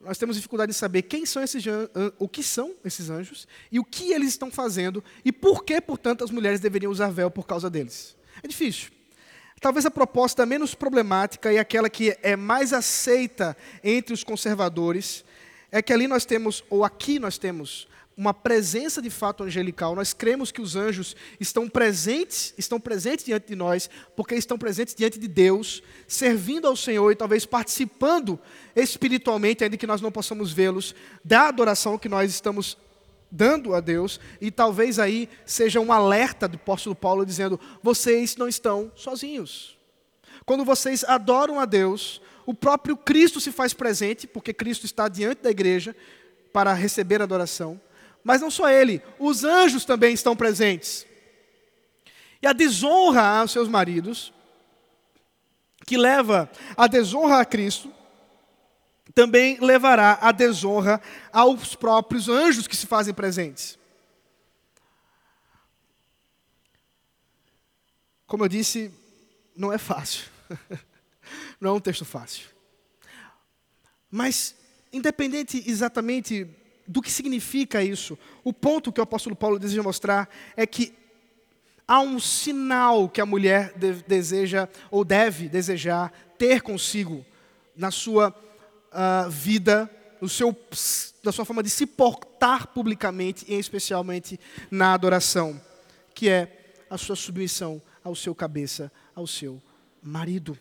Nós temos dificuldade de saber quem são esses o que são esses anjos e o que eles estão fazendo e por que, portanto, as mulheres deveriam usar véu por causa deles. É difícil. Talvez a proposta menos problemática e aquela que é mais aceita entre os conservadores é que ali nós temos, ou aqui nós temos, uma presença de fato angelical. Nós cremos que os anjos estão presentes, estão presentes diante de nós, porque estão presentes diante de Deus, servindo ao Senhor e talvez participando espiritualmente, ainda que nós não possamos vê-los, da adoração que nós estamos dando a Deus, e talvez aí seja um alerta do apóstolo Paulo dizendo: vocês não estão sozinhos. Quando vocês adoram a Deus, o próprio Cristo se faz presente, porque Cristo está diante da igreja para receber adoração. Mas não só ele, os anjos também estão presentes. E a desonra aos seus maridos, que leva a desonra a Cristo, também levará a desonra aos próprios anjos que se fazem presentes. Como eu disse, não é fácil. não é um texto fácil. Mas, independente exatamente do que significa isso, o ponto que o apóstolo Paulo deseja mostrar é que há um sinal que a mulher deseja ou deve desejar ter consigo na sua uh, vida, no seu, na sua forma de se portar publicamente, e especialmente na adoração, que é a sua submissão ao seu cabeça, ao seu marido.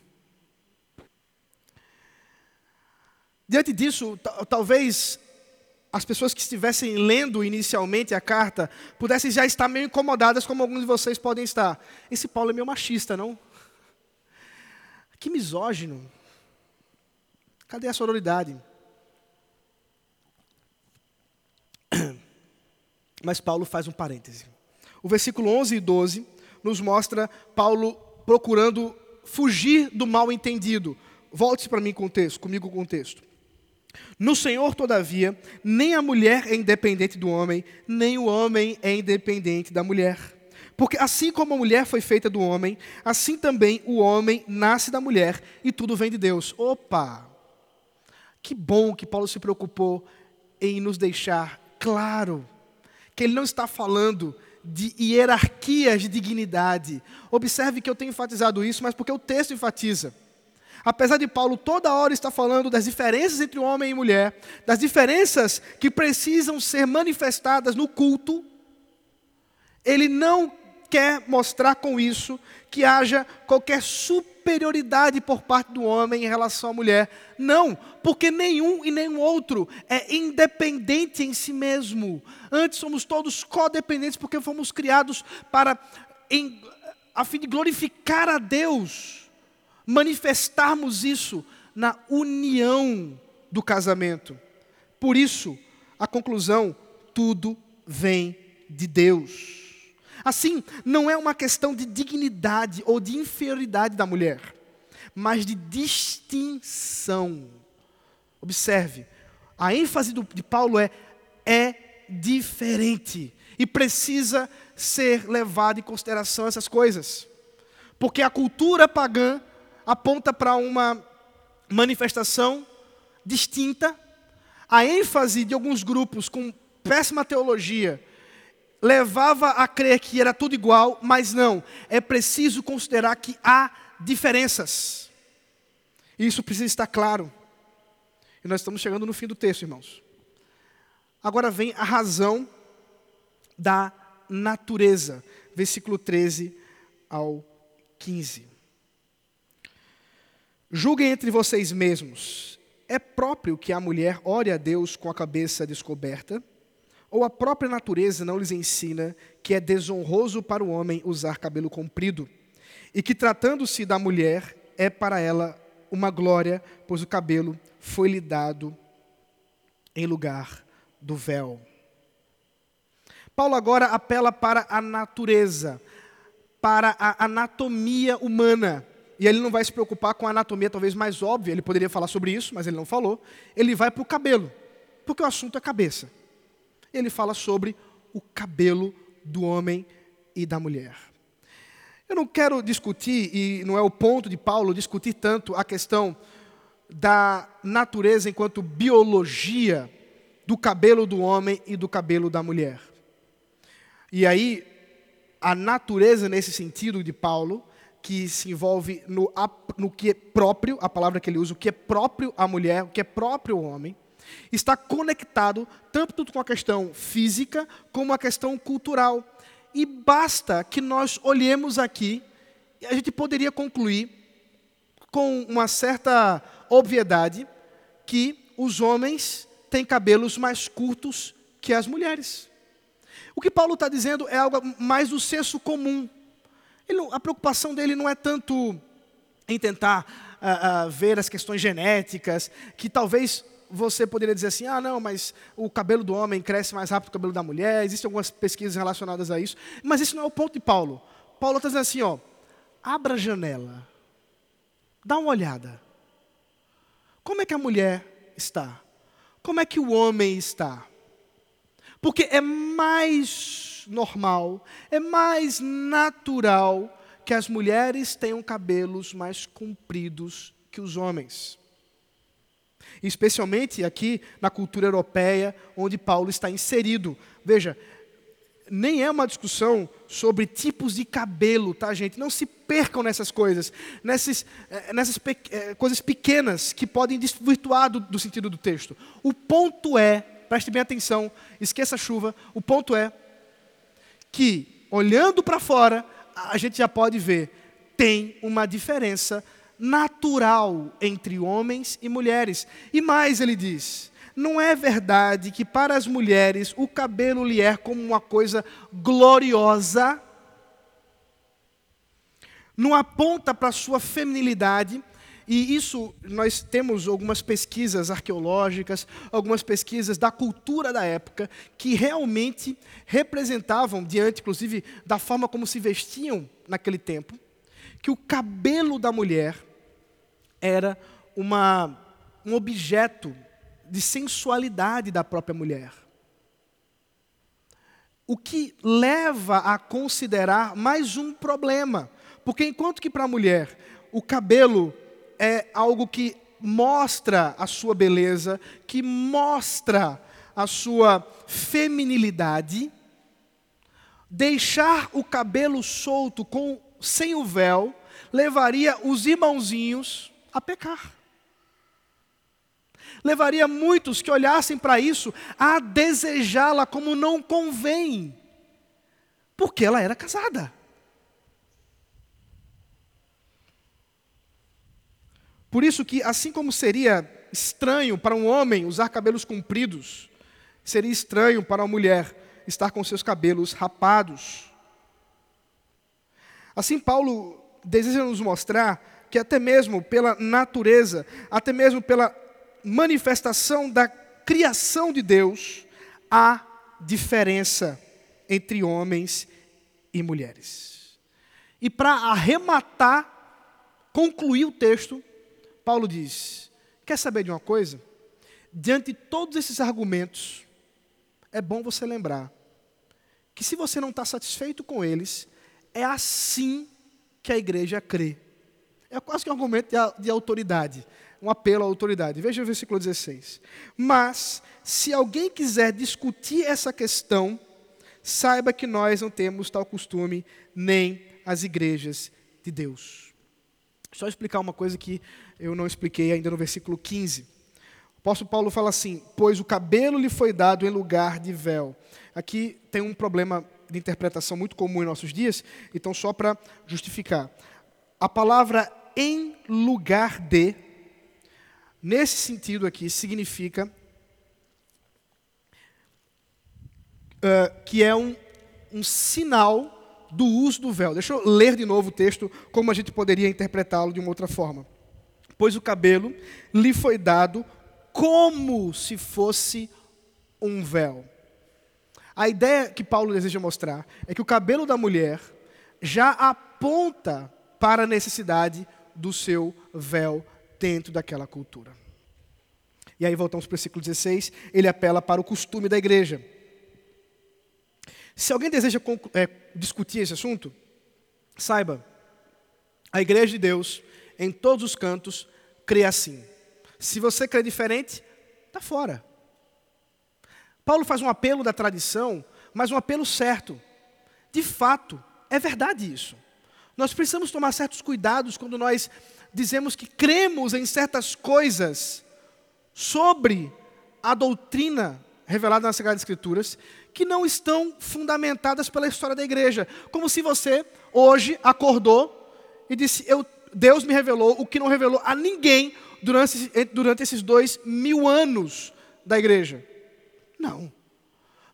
Diante disso, talvez as pessoas que estivessem lendo inicialmente a carta pudessem já estar meio incomodadas, como alguns de vocês podem estar. Esse Paulo é meio machista, não? Que misógino. Cadê a sororidade? Mas Paulo faz um parêntese. O versículo 11 e 12 nos mostra Paulo procurando fugir do mal entendido. Volte para mim com o texto, comigo com o texto. No Senhor, todavia, nem a mulher é independente do homem, nem o homem é independente da mulher. Porque assim como a mulher foi feita do homem, assim também o homem nasce da mulher e tudo vem de Deus. Opa! Que bom que Paulo se preocupou em nos deixar claro que ele não está falando de hierarquias de dignidade. Observe que eu tenho enfatizado isso, mas porque o texto enfatiza. Apesar de Paulo toda hora estar falando das diferenças entre homem e mulher, das diferenças que precisam ser manifestadas no culto, ele não quer mostrar com isso que haja qualquer superioridade por parte do homem em relação à mulher. Não, porque nenhum e nenhum outro é independente em si mesmo. Antes somos todos codependentes porque fomos criados para em, a fim de glorificar a Deus manifestarmos isso na união do casamento. Por isso, a conclusão: tudo vem de Deus. Assim, não é uma questão de dignidade ou de inferioridade da mulher, mas de distinção. Observe, a ênfase do, de Paulo é é diferente e precisa ser levado em consideração essas coisas. Porque a cultura pagã aponta para uma manifestação distinta, a ênfase de alguns grupos com péssima teologia levava a crer que era tudo igual, mas não, é preciso considerar que há diferenças. Isso precisa estar claro. E nós estamos chegando no fim do texto, irmãos. Agora vem a razão da natureza, versículo 13 ao 15. Julguem entre vocês mesmos: é próprio que a mulher ore a Deus com a cabeça descoberta? Ou a própria natureza não lhes ensina que é desonroso para o homem usar cabelo comprido? E que, tratando-se da mulher, é para ela uma glória, pois o cabelo foi-lhe dado em lugar do véu. Paulo agora apela para a natureza, para a anatomia humana. E ele não vai se preocupar com a anatomia talvez mais óbvia, ele poderia falar sobre isso, mas ele não falou. Ele vai para o cabelo, porque o assunto é cabeça. Ele fala sobre o cabelo do homem e da mulher. Eu não quero discutir, e não é o ponto de Paulo discutir tanto a questão da natureza enquanto biologia do cabelo do homem e do cabelo da mulher. E aí, a natureza nesse sentido de Paulo, que se envolve no, no que é próprio, a palavra que ele usa, o que é próprio à mulher, o que é próprio ao homem, está conectado tanto com a questão física como a questão cultural. E basta que nós olhemos aqui, e a gente poderia concluir com uma certa obviedade que os homens têm cabelos mais curtos que as mulheres. O que Paulo está dizendo é algo mais do senso comum. A preocupação dele não é tanto em tentar uh, uh, ver as questões genéticas, que talvez você poderia dizer assim: ah, não, mas o cabelo do homem cresce mais rápido que o cabelo da mulher, existem algumas pesquisas relacionadas a isso, mas isso não é o ponto de Paulo. Paulo está dizendo assim: ó, abra a janela, dá uma olhada. Como é que a mulher está? Como é que o homem está? Porque é mais normal, é mais natural que as mulheres tenham cabelos mais compridos que os homens. Especialmente aqui na cultura europeia, onde Paulo está inserido. Veja, nem é uma discussão sobre tipos de cabelo, tá, gente? Não se percam nessas coisas, nessas, eh, nessas pe eh, coisas pequenas que podem desvirtuar do, do sentido do texto. O ponto é, preste bem atenção, esqueça a chuva, o ponto é que, olhando para fora, a gente já pode ver, tem uma diferença natural entre homens e mulheres. E mais, ele diz: não é verdade que para as mulheres o cabelo lhe é como uma coisa gloriosa, não aponta para a sua feminilidade, e isso nós temos algumas pesquisas arqueológicas, algumas pesquisas da cultura da época, que realmente representavam, diante inclusive da forma como se vestiam naquele tempo, que o cabelo da mulher era uma, um objeto de sensualidade da própria mulher. O que leva a considerar mais um problema. Porque enquanto que para a mulher o cabelo é algo que mostra a sua beleza, que mostra a sua feminilidade, deixar o cabelo solto com sem o véu levaria os irmãozinhos a pecar. Levaria muitos que olhassem para isso a desejá-la como não convém, porque ela era casada. Por isso que, assim como seria estranho para um homem usar cabelos compridos, seria estranho para uma mulher estar com seus cabelos rapados. Assim, Paulo deseja nos mostrar que até mesmo pela natureza, até mesmo pela manifestação da criação de Deus, há diferença entre homens e mulheres. E para arrematar, concluir o texto, Paulo diz: Quer saber de uma coisa? Diante de todos esses argumentos, é bom você lembrar que se você não está satisfeito com eles, é assim que a igreja crê. É quase que um argumento de, de autoridade, um apelo à autoridade. Veja o versículo 16. Mas, se alguém quiser discutir essa questão, saiba que nós não temos tal costume, nem as igrejas de Deus. Só explicar uma coisa que eu não expliquei ainda no versículo 15. O apóstolo Paulo fala assim: Pois o cabelo lhe foi dado em lugar de véu. Aqui tem um problema de interpretação muito comum em nossos dias, então, só para justificar. A palavra em lugar de, nesse sentido aqui, significa uh, que é um, um sinal do uso do véu. Deixa eu ler de novo o texto, como a gente poderia interpretá-lo de uma outra forma. Pois o cabelo lhe foi dado como se fosse um véu. A ideia que Paulo deseja mostrar é que o cabelo da mulher já aponta para a necessidade do seu véu dentro daquela cultura. E aí voltamos para o versículo 16, ele apela para o costume da igreja. Se alguém deseja é, discutir esse assunto, saiba, a igreja de Deus, em todos os cantos, crê assim. Se você crê diferente, está fora. Paulo faz um apelo da tradição, mas um apelo certo. De fato, é verdade isso. Nós precisamos tomar certos cuidados quando nós dizemos que cremos em certas coisas sobre a doutrina revelada nas Sagradas Escrituras que não estão fundamentadas pela história da igreja. Como se você hoje acordou e disse: eu, Deus me revelou o que não revelou a ninguém durante, durante esses dois mil anos da igreja. Não.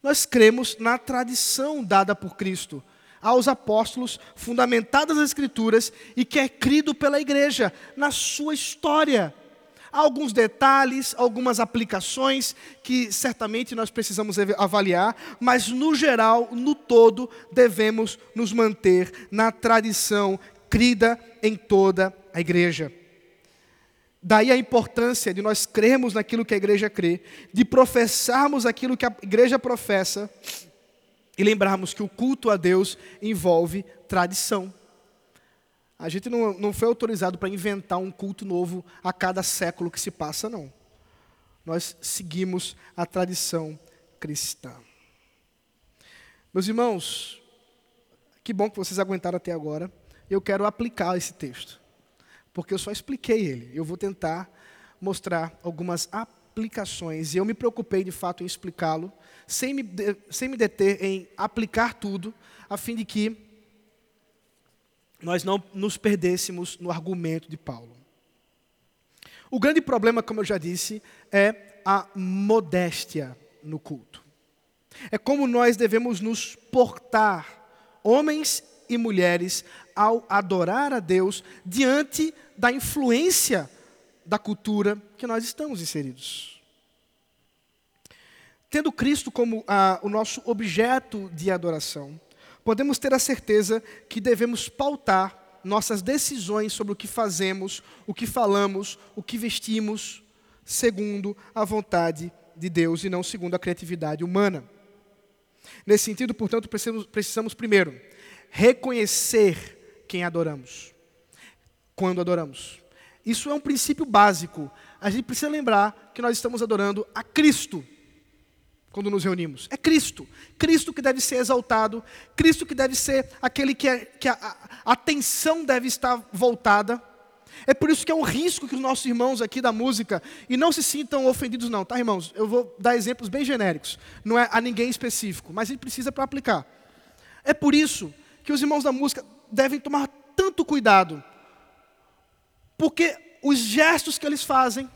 Nós cremos na tradição dada por Cristo aos apóstolos, fundamentada nas Escrituras e que é crido pela igreja, na sua história. Alguns detalhes, algumas aplicações que certamente nós precisamos avaliar, mas no geral, no todo, devemos nos manter na tradição crida em toda a igreja. Daí a importância de nós crermos naquilo que a igreja crê, de professarmos aquilo que a igreja professa e lembrarmos que o culto a Deus envolve tradição. A gente não, não foi autorizado para inventar um culto novo a cada século que se passa, não. Nós seguimos a tradição cristã. Meus irmãos, que bom que vocês aguentaram até agora. Eu quero aplicar esse texto, porque eu só expliquei ele. Eu vou tentar mostrar algumas aplicações, e eu me preocupei de fato em explicá-lo, sem me, sem me deter em aplicar tudo, a fim de que nós não nos perdêssemos no argumento de Paulo. O grande problema, como eu já disse, é a modéstia no culto. É como nós devemos nos portar, homens e mulheres, ao adorar a Deus diante da influência da cultura que nós estamos inseridos. Tendo Cristo como ah, o nosso objeto de adoração, podemos ter a certeza que devemos pautar nossas decisões sobre o que fazemos, o que falamos, o que vestimos, segundo a vontade de Deus e não segundo a criatividade humana. Nesse sentido, portanto, precisamos, precisamos primeiro reconhecer quem adoramos, quando adoramos. Isso é um princípio básico. A gente precisa lembrar que nós estamos adorando a Cristo quando nos reunimos. É Cristo. Cristo que deve ser exaltado, Cristo que deve ser aquele que, é, que a, a atenção deve estar voltada. É por isso que é um risco que os nossos irmãos aqui da música, e não se sintam ofendidos não, tá irmãos? Eu vou dar exemplos bem genéricos, não é a ninguém específico, mas gente precisa para aplicar. É por isso que os irmãos da música devem tomar tanto cuidado, porque os gestos que eles fazem,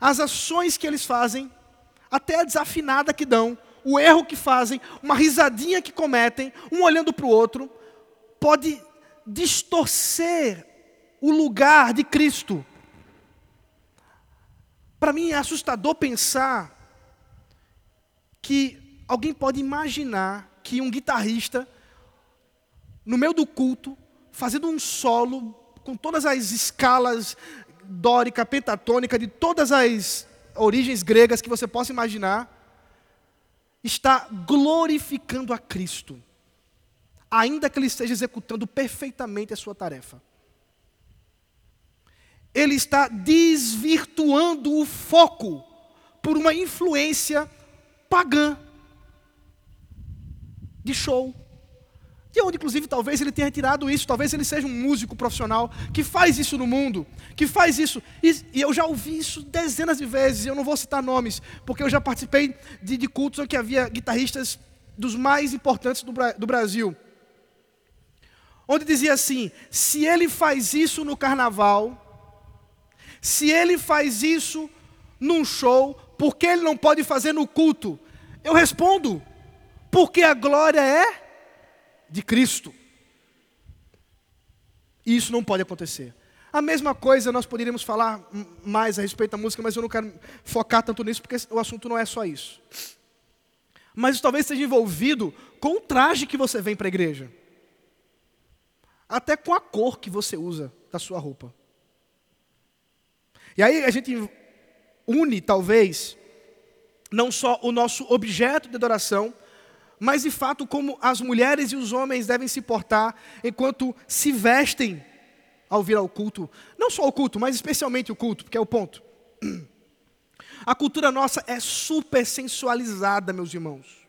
as ações que eles fazem, até a desafinada que dão, o erro que fazem, uma risadinha que cometem, um olhando para o outro, pode distorcer o lugar de Cristo. Para mim é assustador pensar que alguém pode imaginar que um guitarrista, no meio do culto, fazendo um solo com todas as escalas dórica, pentatônica, de todas as origens gregas que você possa imaginar, está glorificando a Cristo, ainda que ele esteja executando perfeitamente a sua tarefa. Ele está desvirtuando o foco por uma influência pagã de show. De onde, inclusive, talvez ele tenha retirado isso, talvez ele seja um músico profissional que faz isso no mundo, que faz isso. E, e eu já ouvi isso dezenas de vezes, eu não vou citar nomes, porque eu já participei de, de cultos em que havia guitarristas dos mais importantes do, do Brasil. Onde dizia assim: se ele faz isso no carnaval, se ele faz isso num show, por que ele não pode fazer no culto? Eu respondo: porque a glória é de Cristo. E isso não pode acontecer. A mesma coisa nós poderíamos falar mais a respeito da música, mas eu não quero focar tanto nisso porque o assunto não é só isso. Mas talvez esteja envolvido com o traje que você vem para a igreja. Até com a cor que você usa da sua roupa. E aí a gente une, talvez, não só o nosso objeto de adoração, mas de fato como as mulheres e os homens devem se portar enquanto se vestem ao vir ao culto. Não só o culto, mas especialmente o culto, porque é o ponto. A cultura nossa é super sensualizada, meus irmãos.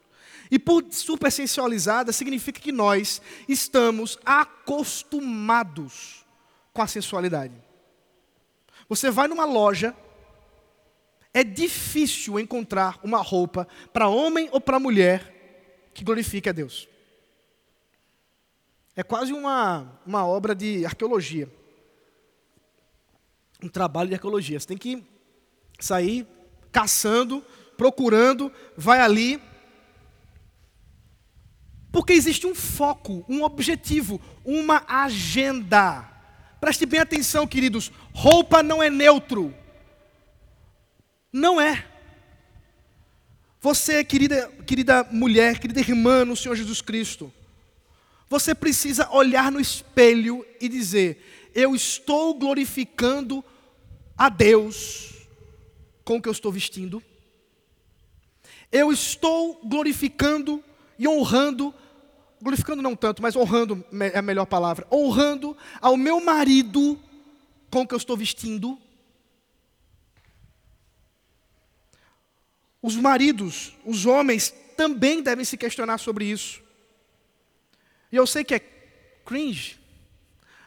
E por super sensualizada significa que nós estamos acostumados com a sensualidade. Você vai numa loja, é difícil encontrar uma roupa para homem ou para mulher que glorifique a Deus. É quase uma, uma obra de arqueologia. Um trabalho de arqueologia. Você tem que sair caçando, procurando, vai ali. Porque existe um foco, um objetivo, uma agenda. Preste bem atenção, queridos. Roupa não é neutro. Não é. Você, querida, querida mulher, querida irmã no Senhor Jesus Cristo, você precisa olhar no espelho e dizer: Eu estou glorificando a Deus com o que eu estou vestindo. Eu estou glorificando e honrando, glorificando não tanto, mas honrando é a melhor palavra, honrando ao meu marido com o que eu estou vestindo. Os maridos, os homens, também devem se questionar sobre isso. E eu sei que é cringe,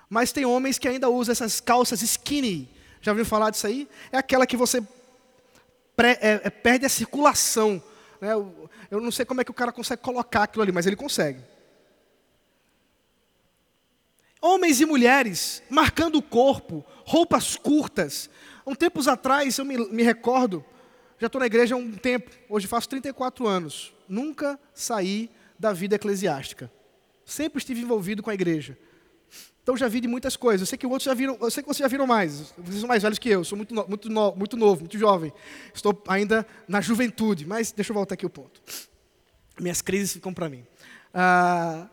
mas tem homens que ainda usam essas calças skinny. Já ouviu falar disso aí? É aquela que você pré, é, é, perde a circulação. Né? Eu, eu não sei como é que o cara consegue colocar aquilo ali, mas ele consegue. Homens e mulheres marcando o corpo, roupas curtas. Um tempos atrás, eu me, me recordo, já estou na igreja há um tempo, hoje faço 34 anos. Nunca saí da vida eclesiástica. Sempre estive envolvido com a igreja. Então já vi de muitas coisas. Eu sei que outros já viram, eu sei que vocês já viram mais. Vocês são mais velhos que eu, sou muito, muito, no, muito novo, muito jovem. Estou ainda na juventude, mas deixa eu voltar aqui o ponto. Minhas crises ficam para mim. Ah,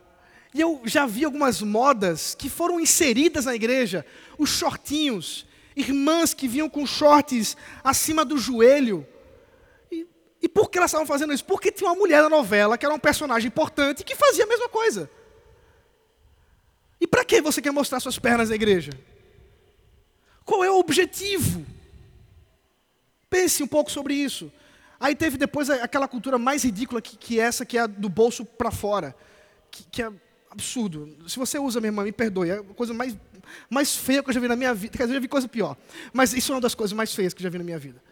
e eu já vi algumas modas que foram inseridas na igreja, os shortinhos, irmãs que vinham com shorts acima do joelho, e por que elas estavam fazendo isso? Porque tinha uma mulher na novela que era um personagem importante que fazia a mesma coisa. E para que você quer mostrar suas pernas na igreja? Qual é o objetivo? Pense um pouco sobre isso. Aí teve depois aquela cultura mais ridícula que, que essa, que é a do bolso para fora. Que, que, é absurdo. Se você usa, minha irmã, me perdoe. É a coisa mais, mais feia que eu já vi na minha vida. Quer dizer, eu já vi coisa pior. Mas isso é uma das coisas mais feias que eu já vi na minha vida.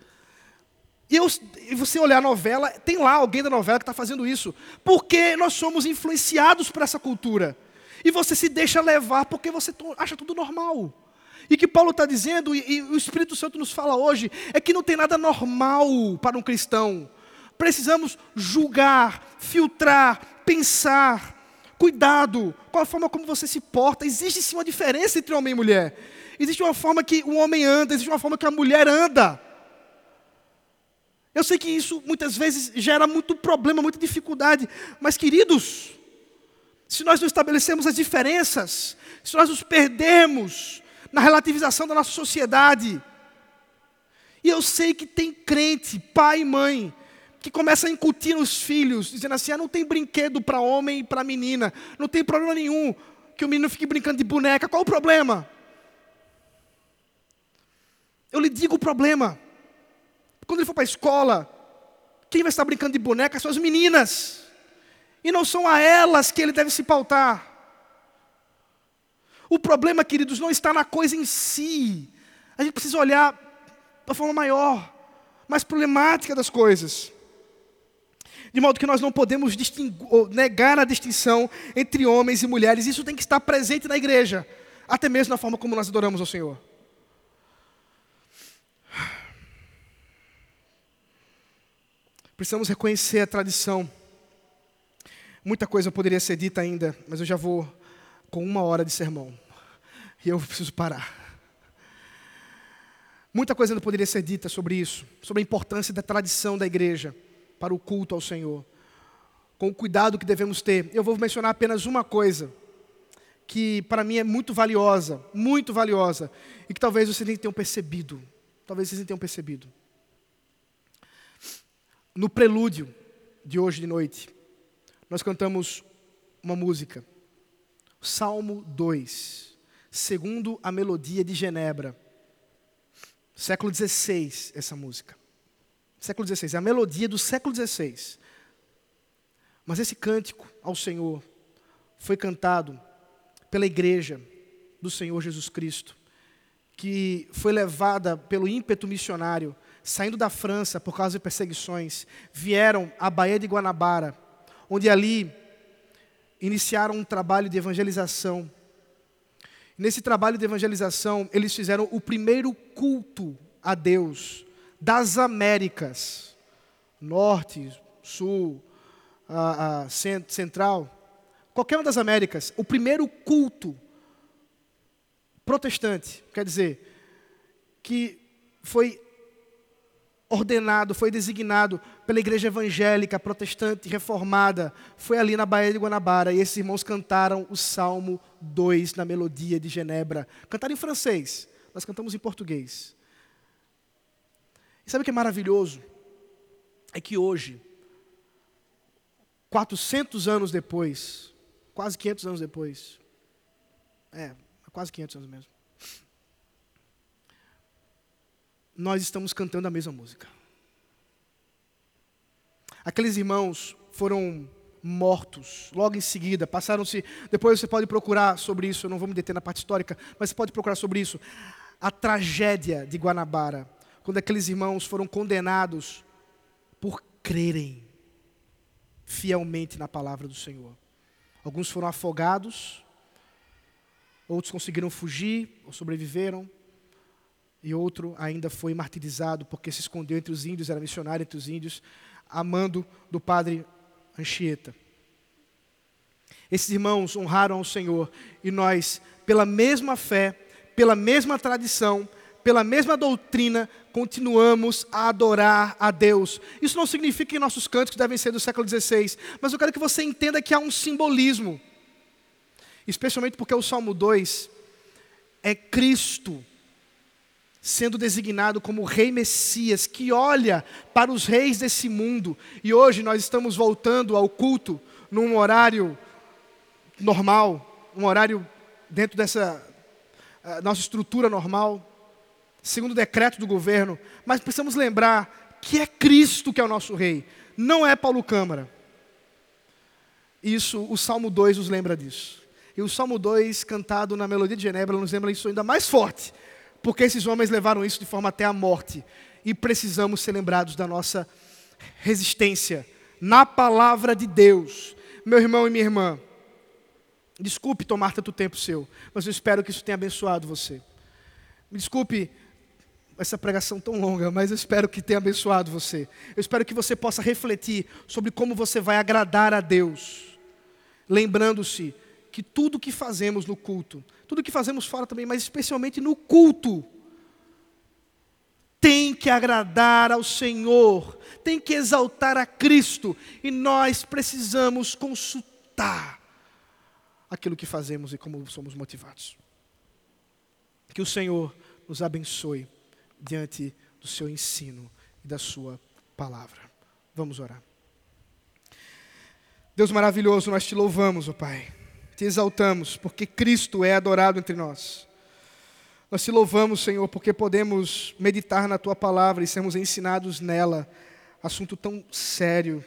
E, eu, e, você olhar a novela, tem lá alguém da novela que está fazendo isso. Porque nós somos influenciados por essa cultura. E você se deixa levar porque você acha tudo normal. E que Paulo está dizendo, e, e o Espírito Santo nos fala hoje, é que não tem nada normal para um cristão. Precisamos julgar, filtrar, pensar. Cuidado com a forma como você se porta. Existe sim uma diferença entre homem e mulher. Existe uma forma que o homem anda, existe uma forma que a mulher anda. Eu sei que isso muitas vezes gera muito problema, muita dificuldade, mas queridos, se nós não estabelecemos as diferenças, se nós nos perdermos na relativização da nossa sociedade, e eu sei que tem crente, pai e mãe, que começa a incutir nos filhos, dizendo assim: ah, não tem brinquedo para homem e para menina, não tem problema nenhum que o menino fique brincando de boneca, qual o problema? Eu lhe digo o problema. Quando ele for para a escola, quem vai estar brincando de boneca são as meninas. E não são a elas que ele deve se pautar. O problema, queridos, não está na coisa em si. A gente precisa olhar da forma maior, mais problemática das coisas. De modo que nós não podemos negar a distinção entre homens e mulheres. Isso tem que estar presente na igreja, até mesmo na forma como nós adoramos ao Senhor. Precisamos reconhecer a tradição. Muita coisa poderia ser dita ainda, mas eu já vou com uma hora de sermão. E eu preciso parar. Muita coisa ainda poderia ser dita sobre isso, sobre a importância da tradição da igreja para o culto ao Senhor, com o cuidado que devemos ter. Eu vou mencionar apenas uma coisa, que para mim é muito valiosa, muito valiosa, e que talvez vocês nem tenham percebido. Talvez vocês nem tenham percebido. No prelúdio de hoje de noite, nós cantamos uma música, Salmo 2, segundo a melodia de Genebra. Século XVI, essa música. Século XVI, é a melodia do século XVI. Mas esse cântico ao Senhor foi cantado pela igreja do Senhor Jesus Cristo, que foi levada pelo ímpeto missionário, saindo da França por causa de perseguições, vieram à Baía de Guanabara, onde ali iniciaram um trabalho de evangelização. Nesse trabalho de evangelização, eles fizeram o primeiro culto a Deus das Américas, norte, sul, a, a central, qualquer uma das Américas, o primeiro culto protestante, quer dizer, que foi ordenado, foi designado pela igreja evangélica, protestante, reformada, foi ali na Baía de Guanabara, e esses irmãos cantaram o Salmo 2 na melodia de Genebra. Cantaram em francês, nós cantamos em português. E sabe o que é maravilhoso? É que hoje, 400 anos depois, quase 500 anos depois, é, quase 500 anos mesmo, nós estamos cantando a mesma música. Aqueles irmãos foram mortos logo em seguida, passaram-se. Depois você pode procurar sobre isso, eu não vou me deter na parte histórica, mas você pode procurar sobre isso. A tragédia de Guanabara, quando aqueles irmãos foram condenados por crerem fielmente na palavra do Senhor. Alguns foram afogados, outros conseguiram fugir ou sobreviveram e outro ainda foi martirizado porque se escondeu entre os índios, era missionário entre os índios, amando do padre Anchieta. Esses irmãos honraram ao Senhor e nós, pela mesma fé, pela mesma tradição, pela mesma doutrina, continuamos a adorar a Deus. Isso não significa que nossos cânticos devem ser do século XVI, mas eu quero que você entenda que há um simbolismo, especialmente porque o Salmo 2 é Cristo sendo designado como Rei Messias, que olha para os reis desse mundo. E hoje nós estamos voltando ao culto num horário normal, um horário dentro dessa uh, nossa estrutura normal, segundo o decreto do governo. Mas precisamos lembrar que é Cristo que é o nosso Rei, não é Paulo Câmara. Isso, o Salmo 2 nos lembra disso. E o Salmo 2, cantado na melodia de Genebra, nos lembra isso ainda mais forte porque esses homens levaram isso de forma até a morte. E precisamos ser lembrados da nossa resistência na palavra de Deus. Meu irmão e minha irmã, desculpe tomar tanto tempo seu, mas eu espero que isso tenha abençoado você. Me desculpe essa pregação tão longa, mas eu espero que tenha abençoado você. Eu espero que você possa refletir sobre como você vai agradar a Deus, lembrando-se que tudo que fazemos no culto, tudo que fazemos fora também, mas especialmente no culto, tem que agradar ao Senhor, tem que exaltar a Cristo, e nós precisamos consultar aquilo que fazemos e como somos motivados. Que o Senhor nos abençoe diante do seu ensino e da sua palavra. Vamos orar. Deus maravilhoso, nós te louvamos, ó Pai. Te exaltamos, porque Cristo é adorado entre nós. Nós te louvamos, Senhor, porque podemos meditar na tua palavra e sermos ensinados nela. Assunto tão sério,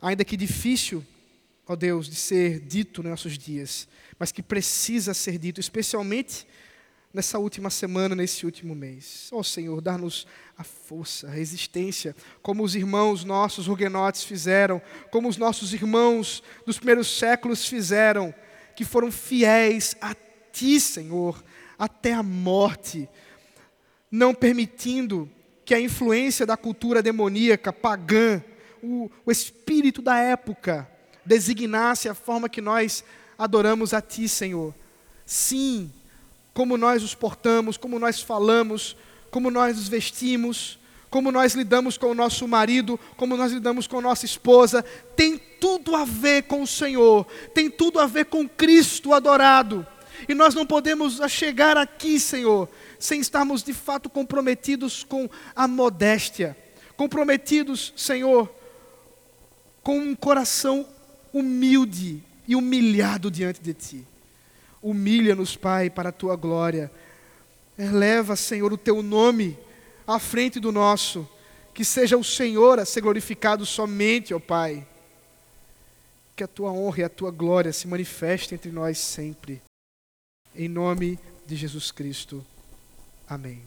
ainda que difícil, ó Deus, de ser dito nos nossos dias, mas que precisa ser dito, especialmente nessa última semana, nesse último mês. Ó Senhor, dá-nos a força, a resistência, como os irmãos nossos huguenotes fizeram, como os nossos irmãos dos primeiros séculos fizeram, que foram fiéis a Ti, Senhor, até a morte, não permitindo que a influência da cultura demoníaca, pagã, o, o espírito da época, designasse a forma que nós adoramos a Ti, Senhor. Sim, como nós nos portamos, como nós falamos, como nós nos vestimos, como nós lidamos com o nosso marido, como nós lidamos com nossa esposa, tem tudo a ver com o Senhor, tem tudo a ver com Cristo adorado. E nós não podemos chegar aqui, Senhor, sem estarmos de fato comprometidos com a modéstia, comprometidos, Senhor, com um coração humilde e humilhado diante de Ti. Humilha-nos, Pai, para a tua glória. Eleva, Senhor, o teu nome à frente do nosso. Que seja o Senhor a ser glorificado somente, ó Pai. Que a tua honra e a tua glória se manifestem entre nós sempre. Em nome de Jesus Cristo. Amém.